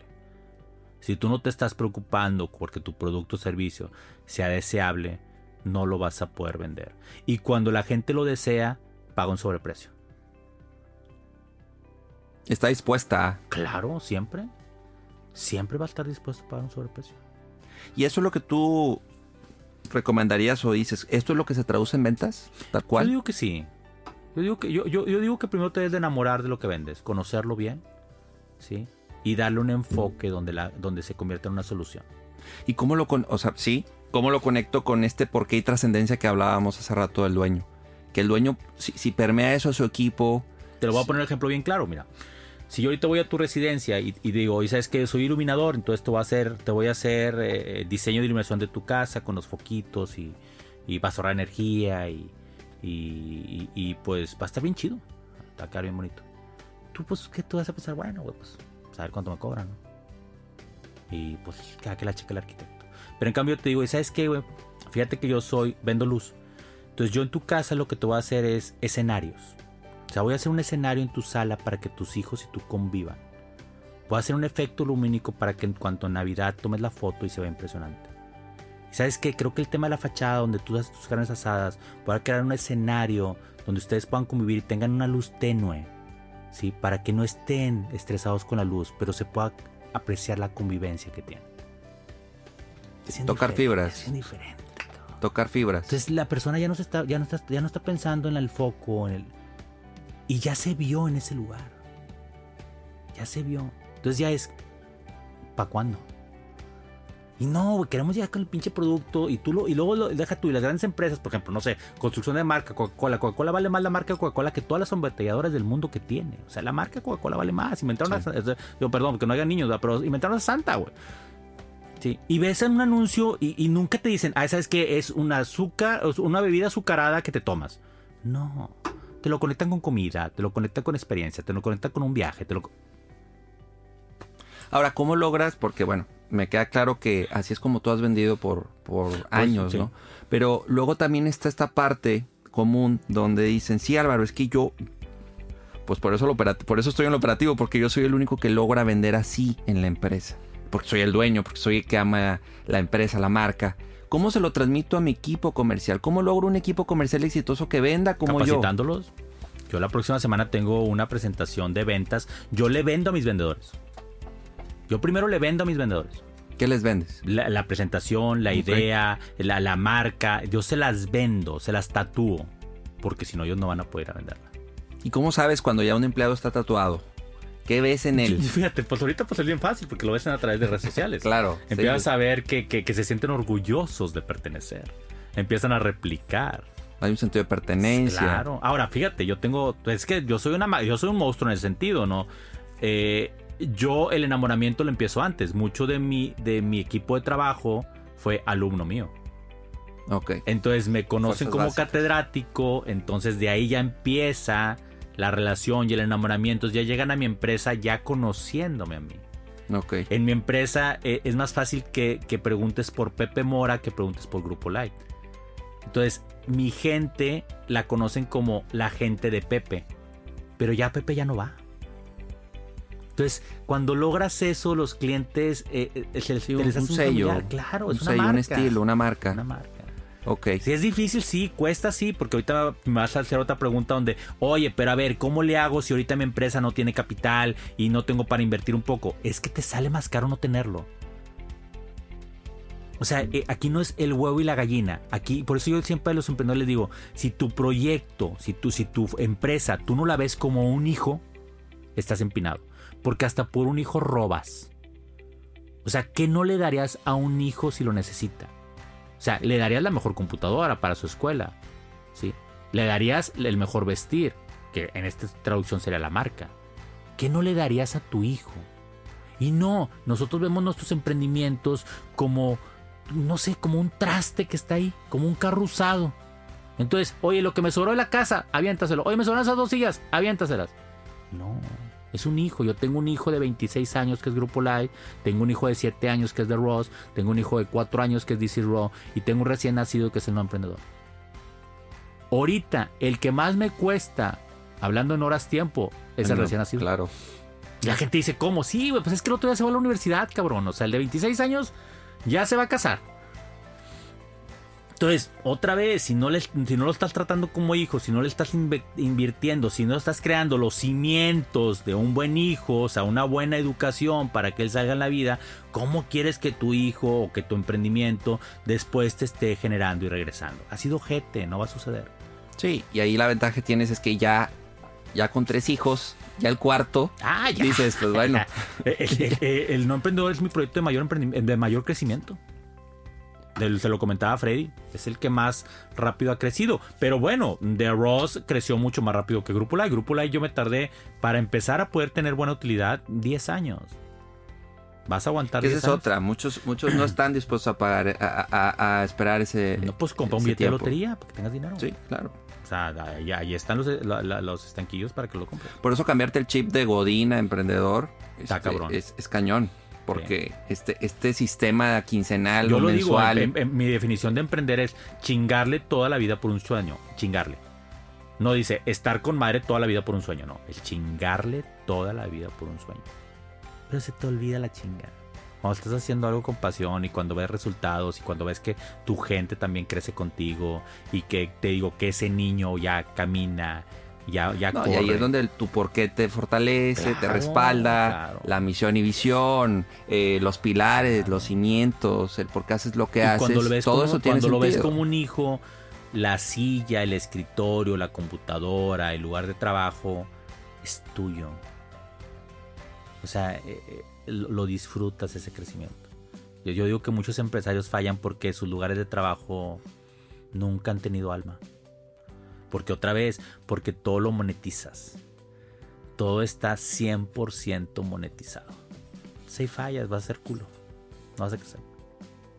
Speaker 4: Si tú no te estás preocupando porque tu producto o servicio sea deseable, no lo vas a poder vender. Y cuando la gente lo desea, paga un sobreprecio.
Speaker 2: Está dispuesta.
Speaker 4: Claro, siempre siempre va a estar dispuesto a pagar un sobreprecio.
Speaker 2: ¿Y eso es lo que tú recomendarías o dices? ¿Esto es lo que se traduce en ventas? Tal cual.
Speaker 4: Yo digo que sí. Yo digo que, yo, yo, digo que primero te debes de enamorar de lo que vendes, conocerlo bien, ¿sí? Y darle un enfoque donde, la, donde se convierta en una solución.
Speaker 2: ¿Y cómo lo, con, o sea, sí, cómo lo conecto con este porqué y trascendencia que hablábamos hace rato del dueño? Que el dueño, si, si permea eso a su equipo...
Speaker 4: Te lo voy a poner un ejemplo bien claro, mira. Si yo ahorita voy a tu residencia y, digo, y sabes que soy iluminador, entonces te voy a hacer, te voy a hacer eh, diseño de iluminación de tu casa con los foquitos y, y vas a ahorrar energía y, y, pues va a estar bien chido. Va a quedar bien bonito. Tú, pues, ¿qué tú vas a pensar? Bueno, güey, pues, saber cuánto me cobran, ¿no? Y pues, cada que la cheque el arquitecto. Pero en cambio te digo, ¿sabes qué, güey? Fíjate que yo soy, vendo luz. Entonces yo en tu casa lo que te voy a hacer es escenarios. O sea, voy a hacer un escenario en tu sala para que tus hijos y tú convivan. Voy a hacer un efecto lumínico para que en cuanto a Navidad tomes la foto y se vea impresionante. Y sabes qué, creo que el tema de la fachada, donde tú haces tus carnes asadas, voy a crear un escenario donde ustedes puedan convivir y tengan una luz tenue, ¿sí? Para que no estén estresados con la luz, pero se pueda apreciar la convivencia que tienen.
Speaker 2: Tocar fibras.
Speaker 4: Es diferente.
Speaker 2: Tocar fibras.
Speaker 4: Entonces la persona ya no, se está, ya, no está, ya no está pensando en el foco, en el... Y ya se vio en ese lugar. Ya se vio. Entonces ya es, ¿para cuándo? Y no, queremos llegar con el pinche producto y tú lo, y luego lo, deja tú y las grandes empresas, por ejemplo, no sé, construcción de marca, Coca-Cola. Coca-Cola vale más la marca Coca-Cola que todas las embotelladoras del mundo que tiene. O sea, la marca Coca-Cola vale más. Inventaron a, yo, perdón, que no haya niños, pero inventaron a Santa, güey. Sí. Y ves en un anuncio y, y, nunca te dicen, ah, ¿sabes qué? Es una azúcar, una bebida azucarada que te tomas. No. Te lo conectan con comida, te lo conectan con experiencia, te lo conectan con un viaje, te lo
Speaker 2: Ahora, ¿cómo logras? Porque bueno, me queda claro que así es como tú has vendido por, por pues, años, ¿no? Pero luego también está esta parte común donde dicen, sí Álvaro, es que yo, pues por eso, lo por eso estoy en el operativo, porque yo soy el único que logra vender así en la empresa. Porque soy el dueño, porque soy el que ama la empresa, la marca. ¿Cómo se lo transmito a mi equipo comercial? ¿Cómo logro un equipo comercial exitoso que venda como
Speaker 4: yo? Capacitándolos. Yo la próxima semana tengo una presentación de ventas. Yo le vendo a mis vendedores. Yo primero le vendo a mis vendedores.
Speaker 2: ¿Qué les vendes?
Speaker 4: La, presentación, la idea, la, la, marca. Yo se las vendo, se las tatúo. Porque si no, ellos no van a poder venderla.
Speaker 2: ¿Y cómo sabes cuando ya un empleado está tatuado? ¿Qué ves en él?
Speaker 4: Fíjate, pues ahorita pues es bien fácil porque lo ves a través de redes sociales.
Speaker 2: claro.
Speaker 4: Empiezas a ver que, que, se sienten orgullosos de pertenecer. Empiezan a replicar.
Speaker 2: Hay un sentido de pertenencia.
Speaker 4: Claro. Ahora, fíjate, yo tengo. Es que yo soy una yo soy un monstruo en ese sentido, ¿no? Eh, yo el enamoramiento lo empiezo antes. Mucho de mi, de mi equipo de trabajo fue alumno mío.
Speaker 2: Ok.
Speaker 4: Entonces me conocen como catedrático, entonces de ahí ya empieza la relación y el enamoramiento. Ya llegan a mi empresa ya conociéndome a mí.
Speaker 2: Ok.
Speaker 4: En mi empresa eh, es más fácil que, que, preguntes por Pepe Mora que preguntes por Grupo Light. Entonces, mi gente la conocen como la gente de Pepe. Pero ya Pepe ya no va. Entonces, cuando logras eso, los clientes
Speaker 2: eh, eh se les, un, sello,
Speaker 4: claro, es
Speaker 2: una
Speaker 4: marca,
Speaker 2: un estilo, una marca.
Speaker 4: Una marca.
Speaker 2: Ok.
Speaker 4: Si es difícil, sí, cuesta, sí, porque ahorita me vas a hacer otra pregunta donde, oye, pero a ver, ¿cómo le hago si ahorita mi empresa no tiene capital y no tengo para invertir un poco? Es que te sale más caro no tenerlo. O sea, eh, aquí no es el huevo y la gallina. Aquí, por eso yo siempre a los emprendedores les digo, si tu proyecto, si tu, si tu empresa, tú no la ves como un hijo, estás empinado porque hasta por un hijo robas. O sea, ¿qué no le darías a un hijo si lo necesita? O sea, le darías la mejor computadora para su escuela, ¿sí? Le darías el mejor vestir, que en esta traducción sería la marca. ¿Qué no le darías a tu hijo? Y no, nosotros vemos nuestros emprendimientos como, no sé, como un traste que está ahí, como un carro usado. Entonces, oye, lo que me sobró de la casa, aviéntaselo. Oye, me sobraron esas dos sillas, aviéntaselas. No, es un hijo. Yo tengo un hijo de 26 años que es Grupo Live, tengo un hijo de 7 años que es de Ross, tengo un hijo de 4 años que es DC Raw y tengo un recién nacido que es el no emprendedor. Ahorita, el que más me cuesta, hablando en horas tiempo, es el recién nacido.
Speaker 2: Claro.
Speaker 4: la gente dice, ¿cómo? Sí, pues es que el otro día se va a la universidad, cabrón. O sea, el de 26 años ya se va a casar. Entonces, otra vez, si no, si no lo estás tratando como hijo, si no le estás invirtiendo, si no estás creando los cimientos de un buen hijo, o sea, una buena educación para que él salga en la vida, ¿cómo quieres que tu hijo o que tu emprendimiento después te esté generando y regresando? Ha sido gente, no va a suceder.
Speaker 2: Sí, y ahí la ventaja que tienes es que ya, ya con tres hijos, ya el cuarto,
Speaker 4: ah, ya.
Speaker 2: dices, pues bueno.
Speaker 4: el, no emprendedor es mi proyecto de mayor, de mayor crecimiento se lo comentaba Freddy, es el que más rápido ha crecido. Pero bueno, The Ross creció mucho más rápido que Grupo Live. Grupo Live yo me tardé para empezar a poder tener buena utilidad 10 años. Vas a aguantar.
Speaker 2: Esa es otra. Muchos, muchos no están dispuestos a pagar, a, esperar ese.
Speaker 4: No, pues compra un billete de lotería para que tengas dinero.
Speaker 2: Sí, claro.
Speaker 4: O sea, ahí, están los, los, estanquillos para que lo compres.
Speaker 2: Por eso cambiarte el chip de Godina, emprendedor,
Speaker 4: Está
Speaker 2: este,
Speaker 4: cabrón.
Speaker 2: Es, es cañón porque este, este sistema quincenal
Speaker 4: Yo
Speaker 2: o
Speaker 4: lo
Speaker 2: mensual...
Speaker 4: digo, en- en- en mi definición de emprender es chingarle toda la vida por un sueño, chingarle. No dice estar con madre toda la vida por un sueño, no, el chingarle toda la vida por un sueño. Pero se te olvida la chinga. Cuando estás haciendo algo con pasión y cuando ves resultados y cuando ves que tu gente también crece contigo y que te digo que ese niño ya camina, ya, ya
Speaker 2: No, y ahí es donde el- tu porqué te fortalece, te respalda,
Speaker 4: claro.
Speaker 2: la misión y visión, eh, los pilares, los cimientos, el por qué haces lo que
Speaker 4: y
Speaker 2: haces,
Speaker 4: cuando lo ves,
Speaker 2: todo
Speaker 4: como,
Speaker 2: eso tiene
Speaker 4: cuando lo ves como un hijo, la silla, el escritorio, la computadora, el lugar de trabajo es tuyo. O sea, eh, eh, lo lo disfrutas ese crecimiento. Yo, yo digo que muchos empresarios fallan porque sus lugares de trabajo nunca han tenido alma. Porque otra vez, porque todo lo monetizas. Todo está 100% monetizado. Si fallas, vas a ser culo. No vas a crecer.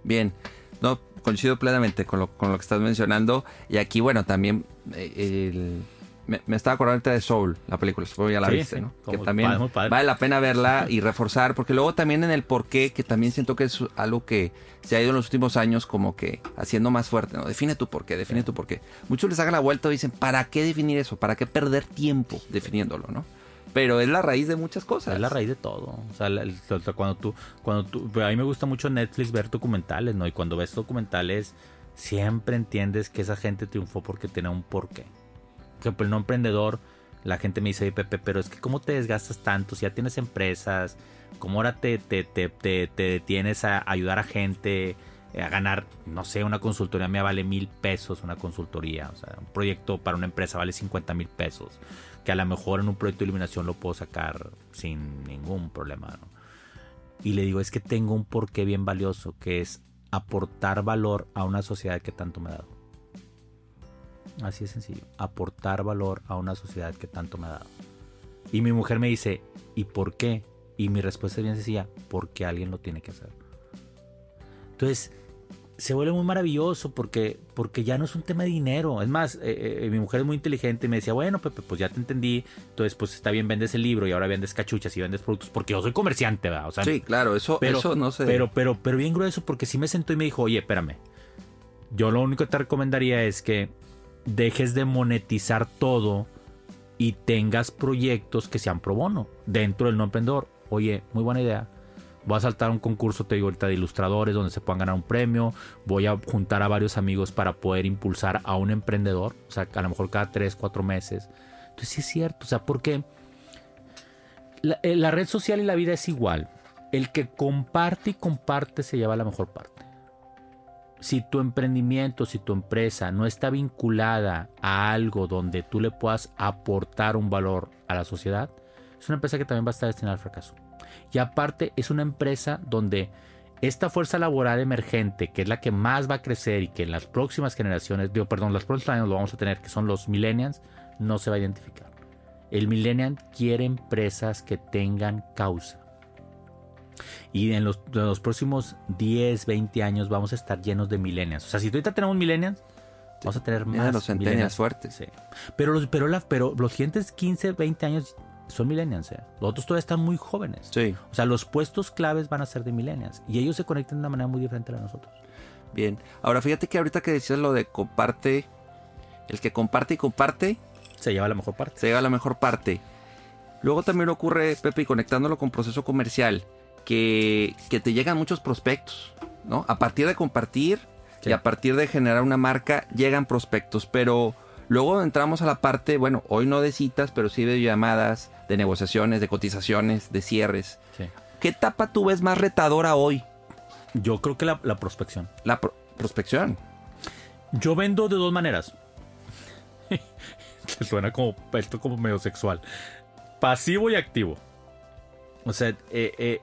Speaker 2: Bien, no, coincido plenamente con lo, con lo que estás mencionando. Y aquí, bueno, también eh, el- me, me estaba acordando ahorita de Soul, la película, supongo que ya la
Speaker 4: Sí,
Speaker 2: viste,
Speaker 4: sí,
Speaker 2: ¿no?
Speaker 4: como
Speaker 2: Que también
Speaker 4: padre, muy padre.
Speaker 2: vale la pena verla y reforzar, porque luego también en el porqué, que también siento que es algo que se ha ido en los últimos años como que haciendo más fuerte, ¿no? Define tu porqué, define tu porqué. Muchos les hagan la vuelta y dicen, ¿para qué definir eso? ¿Para qué perder tiempo definiéndolo, no? Pero es la raíz de muchas cosas.
Speaker 4: Es la raíz de todo. O sea, el- cuando tú, cuando tú, a mí me gusta mucho Netflix ver documentales, ¿no? Y cuando ves documentales, siempre entiendes que esa gente triunfó porque tenía un porqué. Ejemplo, el no emprendedor, la gente me dice, "Oye, Pepe, pero es que ¿cómo te desgastas tanto? Si ya tienes empresas, ¿cómo ahora te, te, te, te, te detienes a ayudar a gente a ganar, no sé, una consultoría me vale mil pesos, una consultoría, o sea, un proyecto para una empresa vale 50 mil pesos, que a lo mejor en un proyecto de iluminación lo puedo sacar sin ningún problema. Y le digo, es que tengo un porqué bien valioso, que es aportar valor a una sociedad que tanto me ha dado. Así de sencillo, aportar valor a una sociedad que tanto me ha dado. Y mi mujer me dice, ¿y por qué? Y mi respuesta es bien sencilla, porque alguien lo tiene que hacer. Entonces, se vuelve muy maravilloso porque, porque ya no es un tema de dinero. Es más, eh, eh, mi mujer es muy inteligente y me decía, bueno, Pepe, pues ya te entendí. Entonces, pues está bien, vendes el libro y ahora vendes cachuchas y vendes productos porque yo soy comerciante, ¿verdad? O sea,
Speaker 2: Sí, claro, eso,
Speaker 4: pero,
Speaker 2: eso no sé.
Speaker 4: Pero, pero, pero bien grueso porque sí me sentó y me dijo, oye, espérame. Yo lo único que te recomendaría es que dejes de monetizar todo y tengas proyectos que sean pro bono dentro del no emprendedor. Oye, muy buena idea. Voy a saltar un concurso, te digo ahorita, de ilustradores donde se puedan ganar un premio. Voy a juntar a varios amigos para poder impulsar a un emprendedor. O sea, a lo mejor cada 3, 4 meses. Entonces sí es cierto. O sea, porque la, eh, la red social y la vida es igual. El que comparte y comparte se lleva la mejor parte. Si tu emprendimiento, si tu empresa no está vinculada a algo donde tú le puedas aportar un valor a la sociedad, es una empresa que también va a estar destinada al fracaso. Y aparte es una empresa donde esta fuerza laboral emergente, que es la que más va a crecer y que en las próximas generaciones, digo, perdón, los próximos años lo vamos a tener, que son los millennials, no se va a identificar. El millennial quiere empresas que tengan causa. Y en los, en los próximos 10, 20 años vamos a estar llenos de millennials. O sea, si ahorita tenemos millennials, vamos a tener más
Speaker 2: los centennials fuertes.
Speaker 4: Sí. Pero los, pero, la- pero los siguientes 15, 20 años son millennials. ¿eh? Los otros todavía están muy jóvenes.
Speaker 2: Sí,
Speaker 4: O sea, los puestos claves van a ser de millennials. Y ellos se conectan de una manera muy diferente a nosotros.
Speaker 2: bien. Ahora fíjate que ahorita que decías lo de comparte, el que comparte y comparte,
Speaker 4: Se lleva la mejor parte.
Speaker 2: se lleva la mejor parte. Luego también ocurre, Pepe, y conectándolo con proceso comercial, que, que te llegan muchos prospectos, ¿no? A partir de compartir
Speaker 4: Sí.
Speaker 2: y a partir de generar una marca, llegan prospectos, pero luego entramos a la parte, bueno, hoy no de citas, pero sí de llamadas, de negociaciones, de cotizaciones, de cierres.
Speaker 4: Sí.
Speaker 2: ¿Qué etapa tú ves más retadora hoy?
Speaker 4: Yo creo que la, la prospección.
Speaker 2: La pro- prospección.
Speaker 4: Yo vendo de dos maneras. Suena como esto como medio sexual. Pasivo y activo. O sea, eh, eh,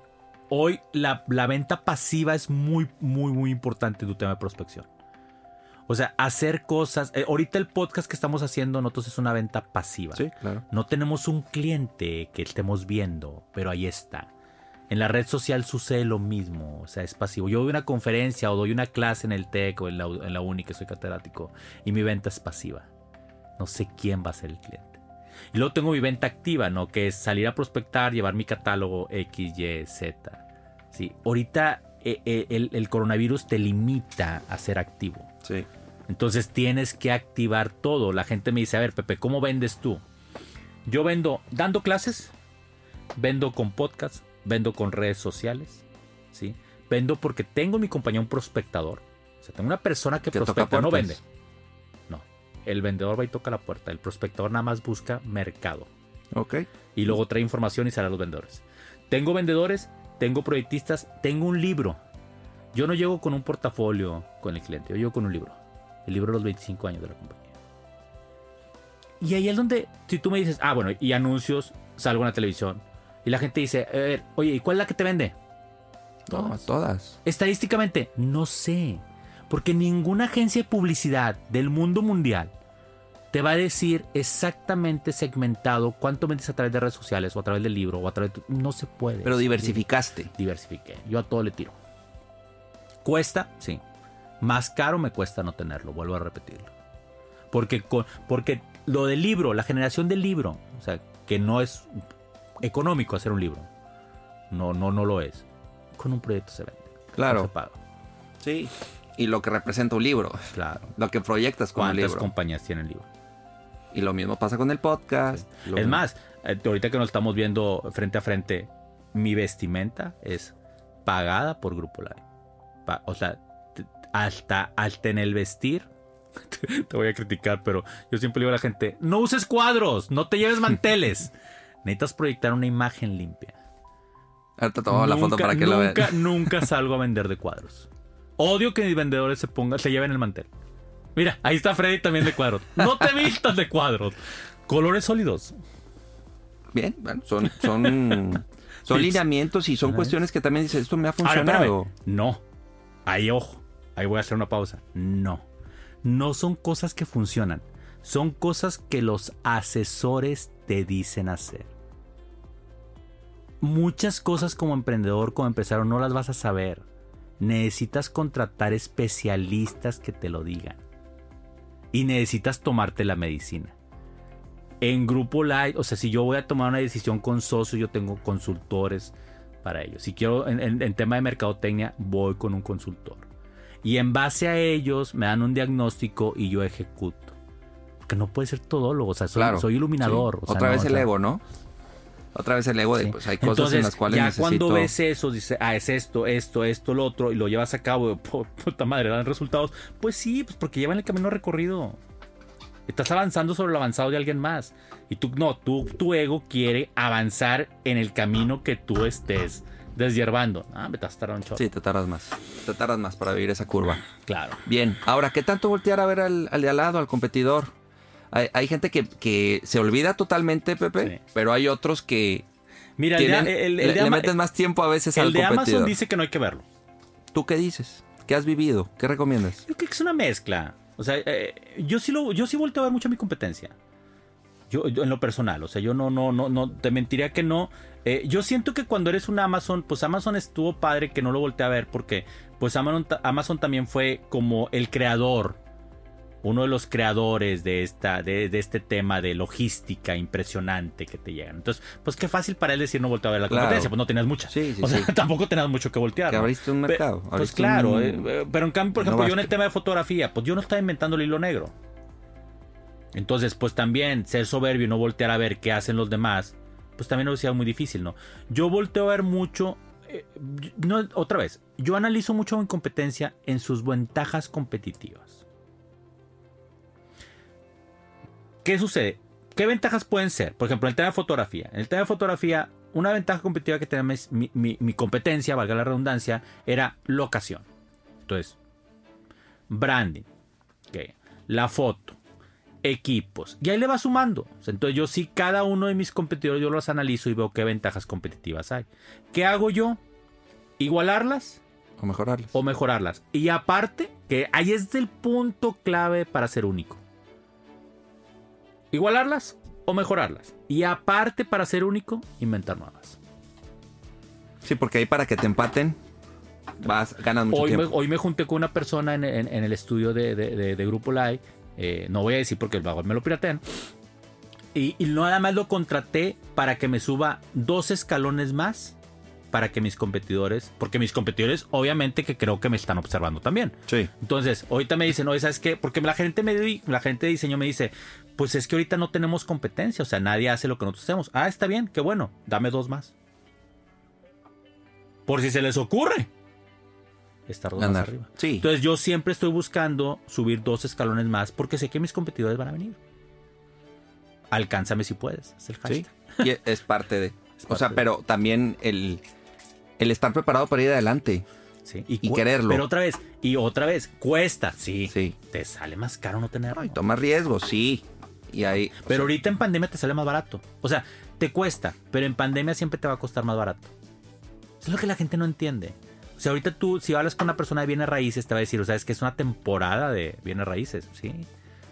Speaker 4: hoy la, la venta pasiva es muy, muy, muy importante en tu tema de prospección. O sea, hacer cosas. eh, ahorita el podcast que estamos haciendo nosotros es una venta pasiva.
Speaker 2: Sí, claro.
Speaker 4: No tenemos un cliente que estemos viendo, pero ahí está. En la red social sucede lo mismo, o sea, es pasivo. Yo doy una conferencia o doy una clase en el TEC o en la, en la uni que soy catedrático y mi venta es pasiva. No sé quién va a ser el cliente. Y luego tengo mi venta activa, ¿no? Que es salir a prospectar, llevar mi catálogo X, Y, Z. Sí, ahorita eh, eh, el, el coronavirus te limita a ser activo.
Speaker 2: Sí.
Speaker 4: Entonces tienes que activar todo. La gente me dice, a ver, Pepe, ¿cómo vendes tú? Yo vendo dando clases, vendo con podcast, vendo con redes sociales, ¿sí? Vendo porque tengo mi compañía un prospectador. O sea, tengo una persona que, prospecta, no vende. El vendedor va y toca la puerta. El prospectador nada más busca mercado.
Speaker 2: Ok.
Speaker 4: Y luego trae información y sale a los vendedores. Tengo vendedores, tengo proyectistas, tengo un libro. Yo no llego con un portafolio con el cliente, yo llego con un libro. El libro de los 25 años de la compañía. Y ahí es donde, si tú me dices, ah, bueno, y anuncios, salgo en la televisión. Y la gente dice, a ver, oye, ¿y cuál es la que te vende?
Speaker 2: No, todas.
Speaker 4: Estadísticamente, no sé. Porque ninguna agencia de publicidad del mundo mundial te va a decir exactamente segmentado cuánto vendes a través de redes sociales o a través del libro o a través de... No se puede.
Speaker 2: Pero diversificaste.
Speaker 4: Diversifiqué. Yo a todo le tiro. ¿Cuesta? Sí. Más caro me cuesta no tenerlo, vuelvo a repetirlo. Porque, con- porque lo del libro, la generación del libro, o sea, que no es económico hacer un libro. No, no, no lo es. Con un proyecto se vende.
Speaker 2: Claro.
Speaker 4: Se paga.
Speaker 2: Sí. Y lo que representa un libro.
Speaker 4: Claro.
Speaker 2: Lo que proyectas con
Speaker 4: ¿Cuántas
Speaker 2: libro.
Speaker 4: compañías tienen libro?
Speaker 2: Y lo mismo pasa con el podcast.
Speaker 4: Es más, eh, ahorita que nos estamos viendo frente a frente, mi vestimenta es pagada por Grupo Live. Pa- o sea, hasta, hasta en el vestir. Te voy a criticar, pero yo siempre digo a la gente, no uses cuadros, no te lleves manteles. Necesitas proyectar una imagen limpia.
Speaker 2: Ahorita tomo la foto
Speaker 4: Nunca-
Speaker 2: para que lo vean.
Speaker 4: nunca, nunca salgo a vender de cuadros. Odio que mis vendedores se pongan, se lleven el mantel. Mira, ahí está Freddy también de cuadros. No te vistas de cuadros. Colores sólidos.
Speaker 2: Bien, bueno, son, son, son lineamientos y son cuestiones que también dices, esto me ha funcionado.
Speaker 4: No. Ahí, ojo. Ahí voy a hacer una pausa. No. No son cosas que funcionan. Son cosas que los asesores te dicen hacer. Muchas cosas como emprendedor, como empresario, no las vas a saber. Necesitas contratar especialistas que te lo digan. Y necesitas tomarte la medicina. En Grupo Light, o sea, si yo voy a tomar una decisión con socios, yo tengo consultores para ello. Si quiero, en, en- en tema de mercadotecnia, voy con un consultor. Y en base a ellos me dan un diagnóstico y yo ejecuto. Porque no puede ser todólogo, o sea, soy,
Speaker 2: Claro.
Speaker 4: soy iluminador.
Speaker 2: Sí.
Speaker 4: o sea,
Speaker 2: Otra
Speaker 4: no,
Speaker 2: vez
Speaker 4: o
Speaker 2: el
Speaker 4: sea,
Speaker 2: ego, ¿no? Otra vez el ego de,
Speaker 4: Sí.
Speaker 2: pues hay cosas
Speaker 4: Entonces,
Speaker 2: en las cuales
Speaker 4: ya
Speaker 2: necesito...
Speaker 4: cuando ves eso, dices, ah, es esto, esto, esto, lo otro, y lo llevas a cabo, puta madre, dan resultados. Pues sí, pues porque llevan el camino recorrido. Estás avanzando sobre lo avanzado de alguien más. Y tú, no, tú, tu ego quiere avanzar en el camino que tú estés deshiervando. Ah, me tardando un chorro.
Speaker 2: Sí, te tardas más. Te tardas más para vivir esa curva.
Speaker 4: Claro.
Speaker 2: Bien, ahora, ¿qué tanto voltear a ver al, al de al lado, al competidor? Hay, hay gente que, que se olvida totalmente, Pepe,
Speaker 4: Sí.
Speaker 2: pero hay otros que
Speaker 4: Mira, el de-
Speaker 2: tienen-
Speaker 4: el, el
Speaker 2: le,
Speaker 4: de
Speaker 2: le meten más tiempo a veces
Speaker 4: el
Speaker 2: al
Speaker 4: de
Speaker 2: competidor.
Speaker 4: Amazon dice que no hay que verlo.
Speaker 2: ¿Tú qué dices? ¿Qué has vivido? ¿Qué recomiendas?
Speaker 4: Yo creo que es una mezcla. O sea, eh, yo sí lo, yo sí volteo a ver mucho a mi competencia. Yo, yo en lo personal, o sea, yo no, no, no, no, te mentiría que no. Eh, yo siento que cuando eres un Amazon, pues Amazon estuvo padre que no lo volteé a ver porque, pues Amazon, Amazon también fue como el creador, uno de los creadores de esta, de, de este tema de logística impresionante que te llegan. Entonces, pues qué fácil para él decir no volteo a ver la
Speaker 2: Claro.
Speaker 4: competencia, pues no tenías mucha.
Speaker 2: Sí, sí,
Speaker 4: o sea,
Speaker 2: sí.
Speaker 4: tampoco tenías mucho que voltear.
Speaker 2: Que abriste un
Speaker 4: Pe-
Speaker 2: mercado.
Speaker 4: Pues claro,
Speaker 2: un-
Speaker 4: eh, eh, pero en cambio, por
Speaker 2: no
Speaker 4: ejemplo, yo en el tema de fotografía, pues yo no estaba inventando el hilo negro. Entonces, pues también ser soberbio y no voltear a ver qué hacen los demás, pues también hubiera sido muy difícil, ¿no? Yo volteo a ver mucho, eh, no, otra vez, yo analizo mucho mi competencia en sus ventajas competitivas. ¿Qué sucede? ¿Qué ventajas pueden ser? Por ejemplo, en el tema de fotografía. En el tema de fotografía, una ventaja competitiva que tenía mi, mi- mi competencia, valga la redundancia, era locación. Entonces, branding, ok, la foto, equipos. Y ahí le va sumando. Entonces yo sí, cada uno de mis competidores yo los analizo y veo qué ventajas competitivas hay. ¿Qué hago yo? Igualarlas
Speaker 2: O mejorarlas.
Speaker 4: o mejorarlas. Y aparte, que ahí es el punto clave para ser único. Igualarlas o mejorarlas. Y aparte, para ser único, inventar nuevas.
Speaker 2: Sí, porque ahí para que te empaten, vas, ganas mucho
Speaker 4: Hoy me,
Speaker 2: tiempo.
Speaker 4: hoy me junté con una persona en, en- en el estudio de, de- de- de Grupo Live. eh, no voy a decir porque luego me lo piratean. Y, y nada más lo contraté para que me suba dos escalones más para que mis competidores, porque mis competidores obviamente que creo que me están observando también.
Speaker 2: Sí.
Speaker 4: Entonces, ahorita me dicen, oye, ¿sabes qué? Porque la gente, me, la gente de diseño me dice, pues es que ahorita no tenemos competencia, o sea, nadie hace lo que nosotros hacemos. Ah, está bien, qué bueno, dame dos más. Por si se les ocurre. Estar dos más arriba.
Speaker 2: Sí.
Speaker 4: Entonces yo siempre estoy buscando subir dos escalones más porque sé que mis competidores van a venir. Alcánzame si puedes. Es el
Speaker 2: Sí.
Speaker 4: hashtag.
Speaker 2: Y es parte de.
Speaker 4: Es
Speaker 2: O sea,
Speaker 4: de.
Speaker 2: pero también el, el estar preparado para ir adelante.
Speaker 4: Sí,
Speaker 2: Y quererlo.
Speaker 4: Pero otra vez, y otra vez, cuesta. Sí.
Speaker 2: Sí.
Speaker 4: Te sale más caro no tenerlo.
Speaker 2: Y tomar riesgos, sí. Y ahí. o
Speaker 4: Pero
Speaker 2: sea,
Speaker 4: ahorita en pandemia te sale más barato. O sea, te cuesta, pero en pandemia siempre te va a costar más barato. Eso es lo que la gente no entiende. O sea, ahorita tú, si hablas con una persona de bienes raíces, te va a decir, o sea, es que es una temporada de bienes raíces, ¿sí?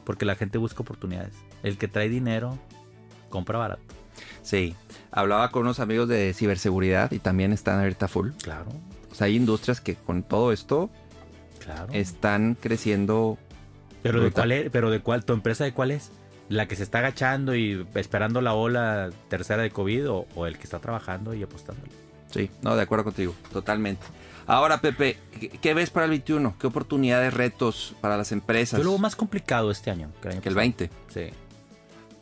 Speaker 4: Porque la gente busca oportunidades. El que trae dinero, compra barato.
Speaker 2: Sí. Hablaba con unos amigos de ciberseguridad y también están ahorita full.
Speaker 4: Claro,
Speaker 2: O sea, hay industrias que con todo esto
Speaker 4: claro.
Speaker 2: están creciendo.
Speaker 4: pero de cuál es, pero de cuál, tu empresa de cuál es? ¿La que se está agachando y esperando la ola tercera de COVID o, o el que está trabajando y apostándole?
Speaker 2: Sí, no, de acuerdo contigo, totalmente. Ahora, Pepe, ¿qué, qué ves para el 21? ¿Qué oportunidades, retos para las empresas?
Speaker 4: Yo lo veo más complicado este año que el año
Speaker 2: que el
Speaker 4: pasado.
Speaker 2: 20.
Speaker 4: Sí.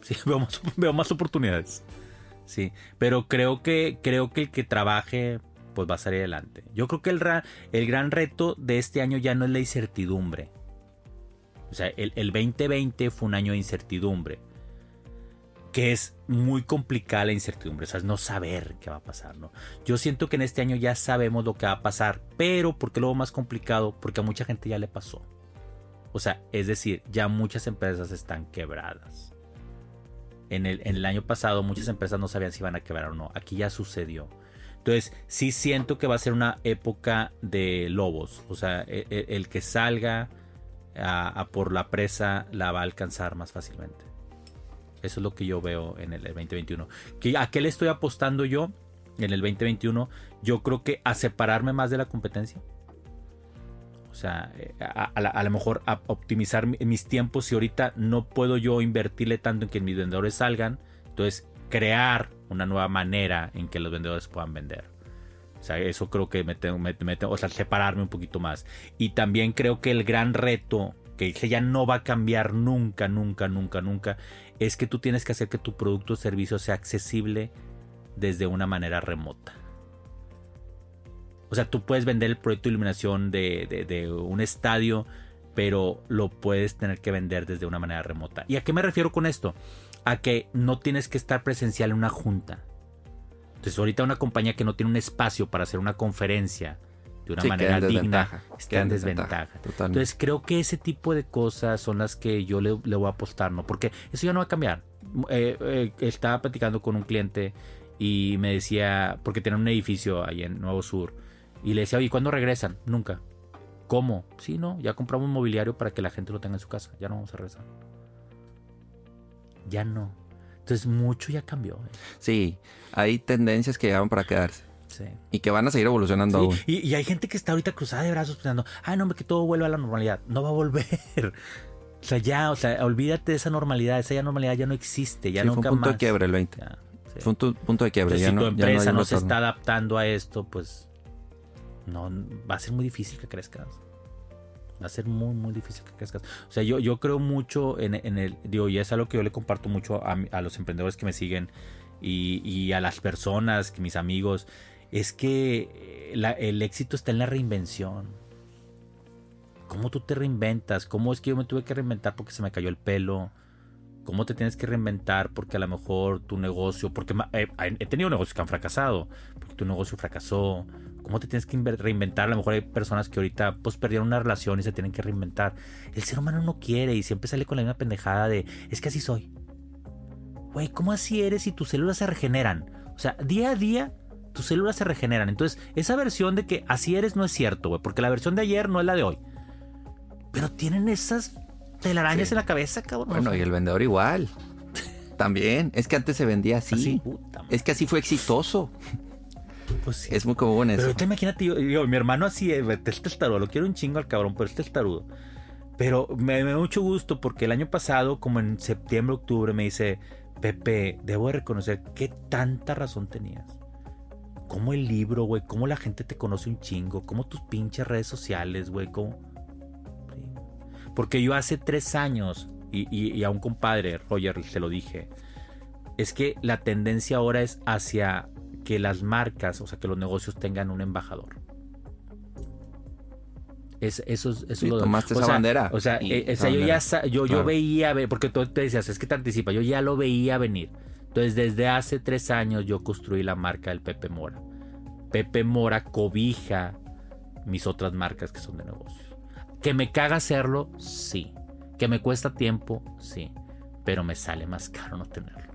Speaker 4: Sí, veo más, veo más oportunidades. Sí. Pero creo que, creo que el que trabaje, pues va a salir adelante. Yo creo que el, el gran reto de este año ya no es la incertidumbre. O sea, el, el 2020 fue un año de incertidumbre. Que es muy complicada la incertidumbre. O sea, es no saber qué va a pasar, ¿no? Yo siento que en este año ya sabemos lo que va a pasar. Pero, ¿por qué lo más complicado? Porque a mucha gente ya le pasó. O sea, es decir, ya muchas empresas están quebradas. En el, en el año pasado muchas empresas no sabían si iban a quebrar o no. Aquí ya sucedió. Entonces, sí siento que va a ser una época de lobos. O sea, e- e- el, que salga a, por la presa la va a alcanzar más fácilmente. Eso es lo que yo veo en el 2021. ¿Qué- ¿A qué le estoy apostando yo en el 2021? Yo creo que a separarme más de la competencia. O sea, eh, a, a a lo mejor a optimizar mi- mis tiempos si ahorita no puedo yo invertirle tanto en que mis vendedores salgan. Entonces, crear una nueva manera en que los vendedores puedan vender. O sea, eso creo que me tengo, me- me tengo- o sea, separarme un poquito más. Y también creo que el gran reto, que ya no va a cambiar nunca, nunca, nunca, nunca, es que tú tienes que hacer que tu producto o servicio sea accesible desde una manera remota. O sea, tú puedes vender el proyecto de iluminación de- de un estadio, pero lo puedes tener que vender desde una manera remota. ¿Y a qué me refiero con esto? A que no tienes que estar presencial en una junta. Entonces, ahorita una compañía que no tiene un espacio para hacer una conferencia de una
Speaker 2: Sí,
Speaker 4: manera digna está en
Speaker 2: en desventaja.
Speaker 4: Entonces, creo que ese tipo de cosas son las que yo le, le voy a apostar, ¿no? Porque eso ya no va a cambiar. Eh, eh, estaba platicando con un cliente y me decía, porque tienen un edificio ahí en Nuevo Sur, y le decía, oye, ¿cuándo regresan? Nunca. ¿Cómo? Sí, no, ya compramos un mobiliario para que la gente lo tenga en su casa. Ya no vamos a regresar. Ya no. Entonces, mucho ya cambió. ¿eh?
Speaker 2: Sí, hay tendencias que llegaron para quedarse
Speaker 4: Sí.
Speaker 2: y que van a seguir evolucionando
Speaker 4: Sí,
Speaker 2: aún.
Speaker 4: Y, y hay gente que está ahorita cruzada de brazos pensando, ay, no, hombre, que todo vuelva a la normalidad. No va a volver. O sea, ya, o sea, olvídate de esa normalidad. Esa ya normalidad ya no existe. Ya
Speaker 2: Sí, fue un
Speaker 4: nunca
Speaker 2: punto
Speaker 4: más.
Speaker 2: de quiebre el 20.
Speaker 4: Ya, sí.
Speaker 2: Fue un punto de quiebre.
Speaker 4: Entonces,
Speaker 2: ya
Speaker 4: si tu
Speaker 2: no
Speaker 4: empresa no, se está adaptando a esto, pues no va a ser muy difícil que crezcas. Va a ser muy, muy difícil que crezcas. O sea, yo, yo creo mucho en, en el, digo, y es algo que yo le comparto mucho a, a los emprendedores que me siguen y, y a las personas, mis amigos, es que eh, el éxito está en la reinvención. ¿Cómo tú te reinventas? ¿Cómo es que yo me tuve que reinventar porque se me cayó el pelo? ¿Cómo te tienes que reinventar porque a lo mejor tu negocio, porque eh, he tenido negocios que han fracasado, porque tu negocio fracasó? ¿Cómo te tienes que reinventar? A lo mejor hay personas que ahorita pues perdieron una relación y se tienen que reinventar. El ser humano no quiere y siempre sale con la misma pendejada de, es que así soy. Güey, ¿cómo así eres si tus células se regeneran? O sea, día a día tus células se regeneran. Entonces, esa versión de que así eres no es cierto, güey, porque la versión de ayer no es la de hoy. Pero tienen esas telarañas
Speaker 2: Sí.
Speaker 4: en la cabeza, cabrón.
Speaker 2: Bueno, y el vendedor igual. También. Es que antes se vendía así.
Speaker 4: así, puta madre.
Speaker 2: Es que así fue exitoso.
Speaker 4: Pues sí.
Speaker 2: Es muy común
Speaker 4: Pero
Speaker 2: eso.
Speaker 4: ahorita imagínate, yo, yo, mi hermano así es, güey, es testarudo, lo quiero un chingo al cabrón, pero es testarudo. Pero me, me da mucho gusto porque el año pasado, como en septiembre, octubre, me dice, Pepe, debo de reconocer que tanta razón tenías. ¿Cómo el libro, güey, cómo la gente te conoce un chingo, cómo tus pinches redes sociales, güey, cómo... Porque yo hace tres años, y, a un compadre, Roger, se lo dije, es que la tendencia ahora es hacia que las marcas, o sea, que los negocios tengan un embajador. Es, eso es eso
Speaker 2: lo tomaste esa bandera.
Speaker 4: O sea, eh, yo ya yo, yo veía, porque tú te decías, es que te anticipa, yo ya lo veía venir. Entonces, desde hace tres años yo construí la marca del Pepe Mora. Pepe Mora cobija mis otras marcas que son de negocios. ¿Que me caga hacerlo? Sí. ¿Que me cuesta tiempo? Sí. Pero me sale más caro no tenerlo.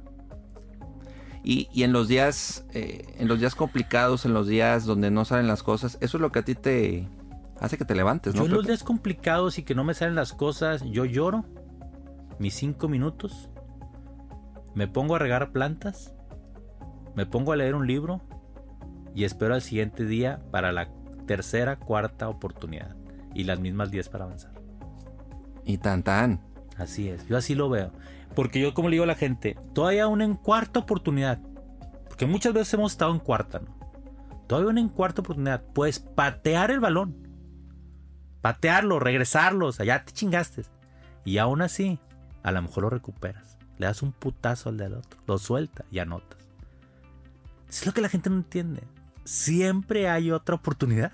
Speaker 2: Y, en los días, eh, en los días complicados, en los días donde no salen las cosas, eso es lo que a ti te, hace que te levantes, ¿no?
Speaker 4: Yo en los días complicados y que no me salen las cosas, yo lloro mis cinco minutos, me pongo a regar plantas, me pongo a leer un libro y espero al siguiente día para la tercera, cuarta oportunidad y las mismas diez para avanzar.
Speaker 2: Y tan tan.
Speaker 4: Así es, yo así lo veo. Porque yo como le digo a la gente, todavía una en cuarta oportunidad. Porque muchas veces hemos estado en cuarta, ¿no? Todavía una en cuarta oportunidad. Puedes patear el balón patearlo, regresarlos, allá te chingaste. Y aún así, a lo mejor lo recuperas. Le das un putazo al del otro, lo suelta y anotas. Es lo que la gente no entiende. Siempre hay otra oportunidad.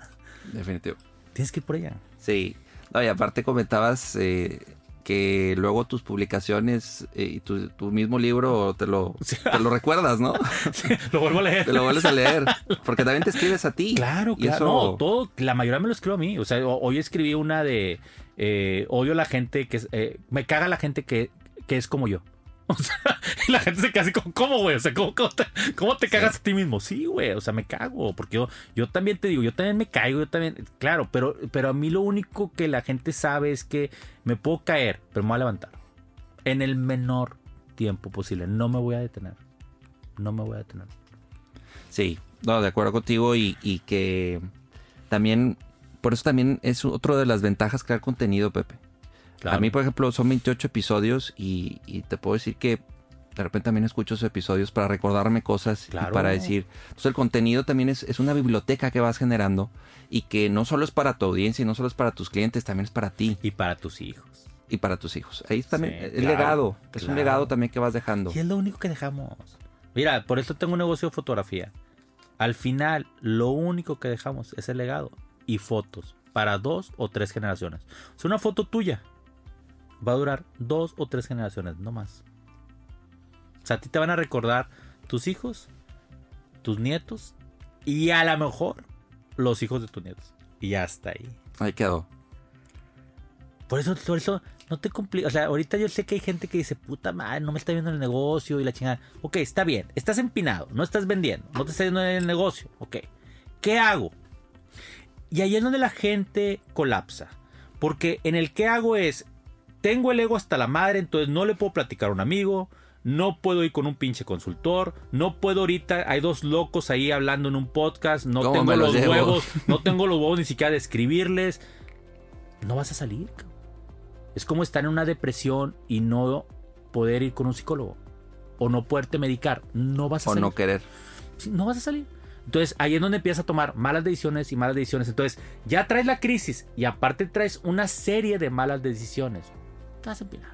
Speaker 2: Definitivo.
Speaker 4: Tienes que ir por ella.
Speaker 2: Sí. No, y aparte comentabas eh, que luego tus publicaciones eh, y tu, mismo libro te lo, lo recuerdas, ¿no?
Speaker 4: lo vuelvo a leer.
Speaker 2: Te lo vuelves a leer. Porque también te escribes a ti.
Speaker 4: Claro, claro. No, todo, la mayoría me lo escribo a mí. O sea, hoy escribí una de eh, odio a la gente que eh, me caga la gente que, que es como yo. O sea, la gente se queda así como, ¿cómo, güey? O sea, ¿cómo, te, cagas a ti mismo? Sí, güey, o sea, me cago. Porque yo, yo también te digo, yo también me caigo, yo también. Claro, pero, pero a mí lo único que la gente sabe es que me puedo caer, pero me voy a levantar. En el menor tiempo posible. No me voy a detener. No me voy a detener.
Speaker 2: Sí, no, de acuerdo contigo y, y que también, por eso también es otro de las ventajas crear contenido, Pepe. A mí, por ejemplo, son 28 episodios y, te puedo decir que de repente también escucho esos episodios para recordarme cosas y para decir. Entonces, el contenido también es, es, una biblioteca que vas generando y que no solo es para tu audiencia y no solo es para tus clientes, también es para ti.
Speaker 4: Y para tus hijos.
Speaker 2: Y para tus hijos. Ahí también es legado. Es un legado también que vas dejando.
Speaker 4: Y es lo único que dejamos. Mira, por eso tengo un negocio de fotografía. Al final, lo único que dejamos es el legado y fotos para dos o tres generaciones. Es una foto tuya va a durar dos o tres generaciones, no más. O sea, a ti te van a recordar tus hijos, tus nietos y a lo mejor los hijos de tus nietos. Y ya está ahí.
Speaker 2: Ahí quedó.
Speaker 4: Por eso, por eso no te compliques. O sea, ahorita yo sé que hay gente que dice, puta madre, no me está viendo el negocio y la chingada. Ok, está bien. Estás empinado, no estás vendiendo, no te está viendo en el negocio. Ok. ¿Qué hago? Y ahí es donde la gente colapsa. Porque en el qué hago es, tengo el ego hasta la madre, entonces no le puedo platicar a un amigo, no puedo ir con un pinche consultor, no puedo ahorita, hay dos locos ahí hablando en un podcast, no tengo los huevos, no tengo los huevos ni siquiera de escribirles. No vas a salir. Es como estar en una depresión y no poder ir con un psicólogo o no poderte medicar, no vas a salir.
Speaker 2: O no querer.
Speaker 4: No vas a salir. Entonces ahí es donde empiezas a tomar malas decisiones y malas decisiones. Entonces ya traes la crisis y aparte traes una serie de malas decisiones vas a empinar.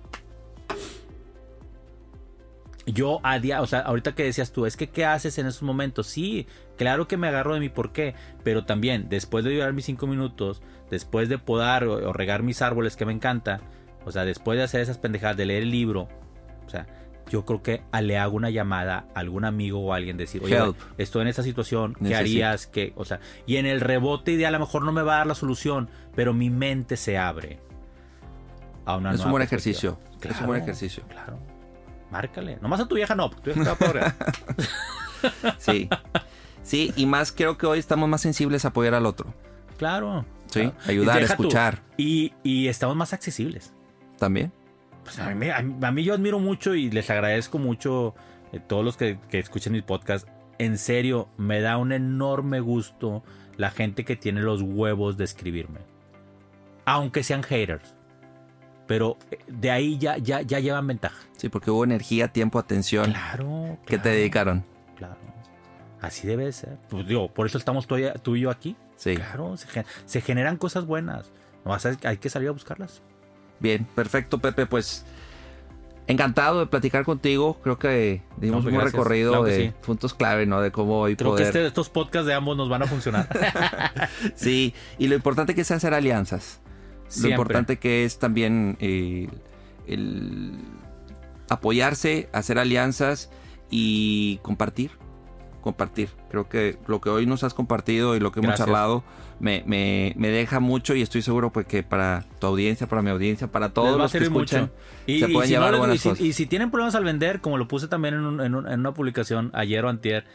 Speaker 4: Yo a día, o sea, ahorita que decías tú, es que ¿qué haces en esos momentos? Sí, claro que me agarro de mi porqué, pero también después de durar mis cinco minutos, después de podar o, regar mis árboles que me encanta, o sea, después de hacer esas pendejadas, de leer el libro, o sea, yo creo que le hago una llamada a algún amigo o a alguien decir, oye, estoy en esta situación, ¿qué harías? ¿Qué? O sea, y en el rebote ideal a lo mejor no me va a dar la solución, pero mi mente se abre
Speaker 2: es un buen ejercicio. es un buen ejercicio.
Speaker 4: Claro. Márcale. Nomás a tu vieja no, tu vieja te
Speaker 2: Sí. Sí, y más creo que hoy estamos más sensibles a apoyar al otro.
Speaker 4: Claro.
Speaker 2: Sí, ayudar, escuchar.
Speaker 4: Y, estamos más accesibles.
Speaker 2: También.
Speaker 4: Pues a, mí, yo admiro mucho y les agradezco mucho a eh, todos los que, que escuchen mi podcast. En serio, me da un enorme gusto la gente que tiene los huevos de escribirme. Aunque sean haters pero eh, de ahí ya, ya, ya llevan ventaja.
Speaker 2: Sí, porque hubo energía, tiempo, atención.
Speaker 4: Claro.
Speaker 2: Que te dedicaron.
Speaker 4: Claro. Así debe ser. Pues digo, por eso estamos tú y, tú y yo aquí.
Speaker 2: Sí.
Speaker 4: Claro, se, gen- se generan cosas buenas. No, hay que salir a buscarlas.
Speaker 2: Bien, perfecto, Pepe. Pues encantado de platicar contigo. Creo que dimos
Speaker 4: No, pues
Speaker 2: un
Speaker 4: gracias.
Speaker 2: recorrido
Speaker 4: Claro
Speaker 2: de
Speaker 4: sí.
Speaker 2: puntos clave, ¿no? De cómo hoy
Speaker 4: Creo
Speaker 2: poder.
Speaker 4: que este, estos podcasts de ambos nos van a funcionar.
Speaker 2: Sí, y lo importante que es hacer alianzas. Lo importante que es también eh, el apoyarse, hacer alianzas y compartir. Compartir. Creo que lo que hoy nos has compartido y lo que hemos
Speaker 4: Gracias.
Speaker 2: charlado me, me- me deja mucho y estoy seguro pues, que para tu audiencia, para mi audiencia, para todos los que escuchan,
Speaker 4: mucho. Y,
Speaker 2: se
Speaker 4: y
Speaker 2: pueden
Speaker 4: si
Speaker 2: llevar buenas
Speaker 4: y si-
Speaker 2: cosas.
Speaker 4: y si tienen problemas al vender, como lo puse también en, un- en un- en una publicación ayer o antier,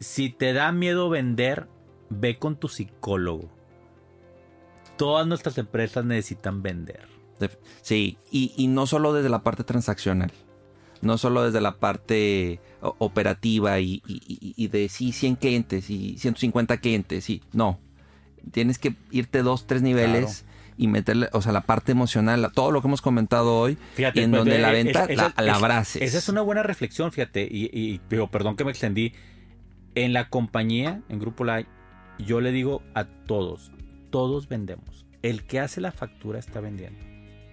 Speaker 4: si te da miedo vender, ve con tu psicólogo. Todas nuestras empresas necesitan vender.
Speaker 2: Sí, y, y no solo desde la parte transaccional, no solo desde la parte operativa y, y- y- y de sí 100 clientes y 150 clientes, sí, no. Tienes que irte dos, tres niveles y meterle, o sea, la parte emocional, todo lo que hemos comentado hoy,
Speaker 4: Fíjate,
Speaker 2: en
Speaker 4: pues,
Speaker 2: donde la venta
Speaker 4: esa-
Speaker 2: la, la
Speaker 4: es-
Speaker 2: abraces.
Speaker 4: Esa es una buena reflexión, fíjate. Y, y- digo, perdón que me extendí. En la compañía, en Grupo Live, yo le digo a todos, todos vendemos. El que hace la factura está vendiendo.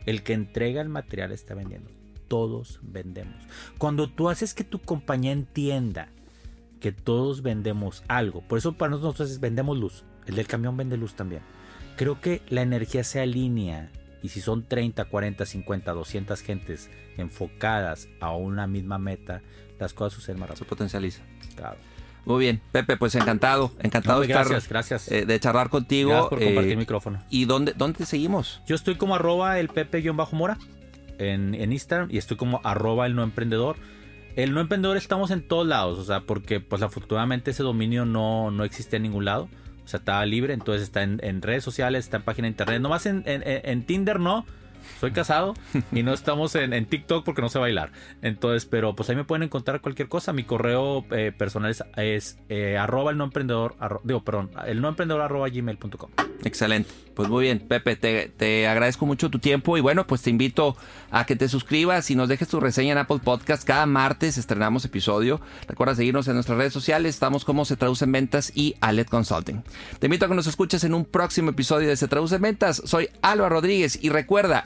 Speaker 4: El que entrega el material está vendiendo. Todos vendemos. Cuando tú haces que tu compañía entienda que todos vendemos algo, por eso para nosotros es vendemos luz. El del camión vende luz también. Creo que la energía se alinea y si son 30, 40, 50, 200 gentes enfocadas a una misma meta, las cosas suceden más
Speaker 2: Se
Speaker 4: rápido.
Speaker 2: potencializa.
Speaker 4: Claro.
Speaker 2: Muy bien, Pepe, pues encantado, encantado
Speaker 4: No,
Speaker 2: de estar,
Speaker 4: gracias, gracias.
Speaker 2: eh, de charlar contigo.
Speaker 4: Gracias por compartir
Speaker 2: eh,
Speaker 4: el micrófono.
Speaker 2: ¿Y dónde, dónde te seguimos?
Speaker 4: Yo estoy como arroba el pepe-mora en, en Instagram y estoy como arroba el no emprendedor. El no emprendedor estamos en todos lados, o sea, porque pues afortunadamente ese dominio no, no existe en ningún lado. O sea, está libre, entonces está en, en redes sociales, está en página de internet. Nomás en, en, en- en Tinder no. Soy casado y no estamos en, TikTok porque no sé bailar. Entonces, pero pues ahí me pueden encontrar cualquier cosa. Mi correo eh, personal es, es, eh, arroba el no emprendedor, digo, perdón, el no emprendedor arroba gmail.com.
Speaker 2: Excelente. Pues muy bien, Pepe, te, te agradezco mucho tu tiempo y bueno, pues te invito a que te suscribas y nos dejes tu reseña en Apple Podcast. Cada martes estrenamos episodio. Recuerda seguirnos en nuestras redes sociales. Estamos como Se Traduce en Ventas y Alet Consulting. Te invito a que nos escuches en un próximo episodio de Se Traduce en Ventas. Soy Álvaro Rodríguez y recuerda,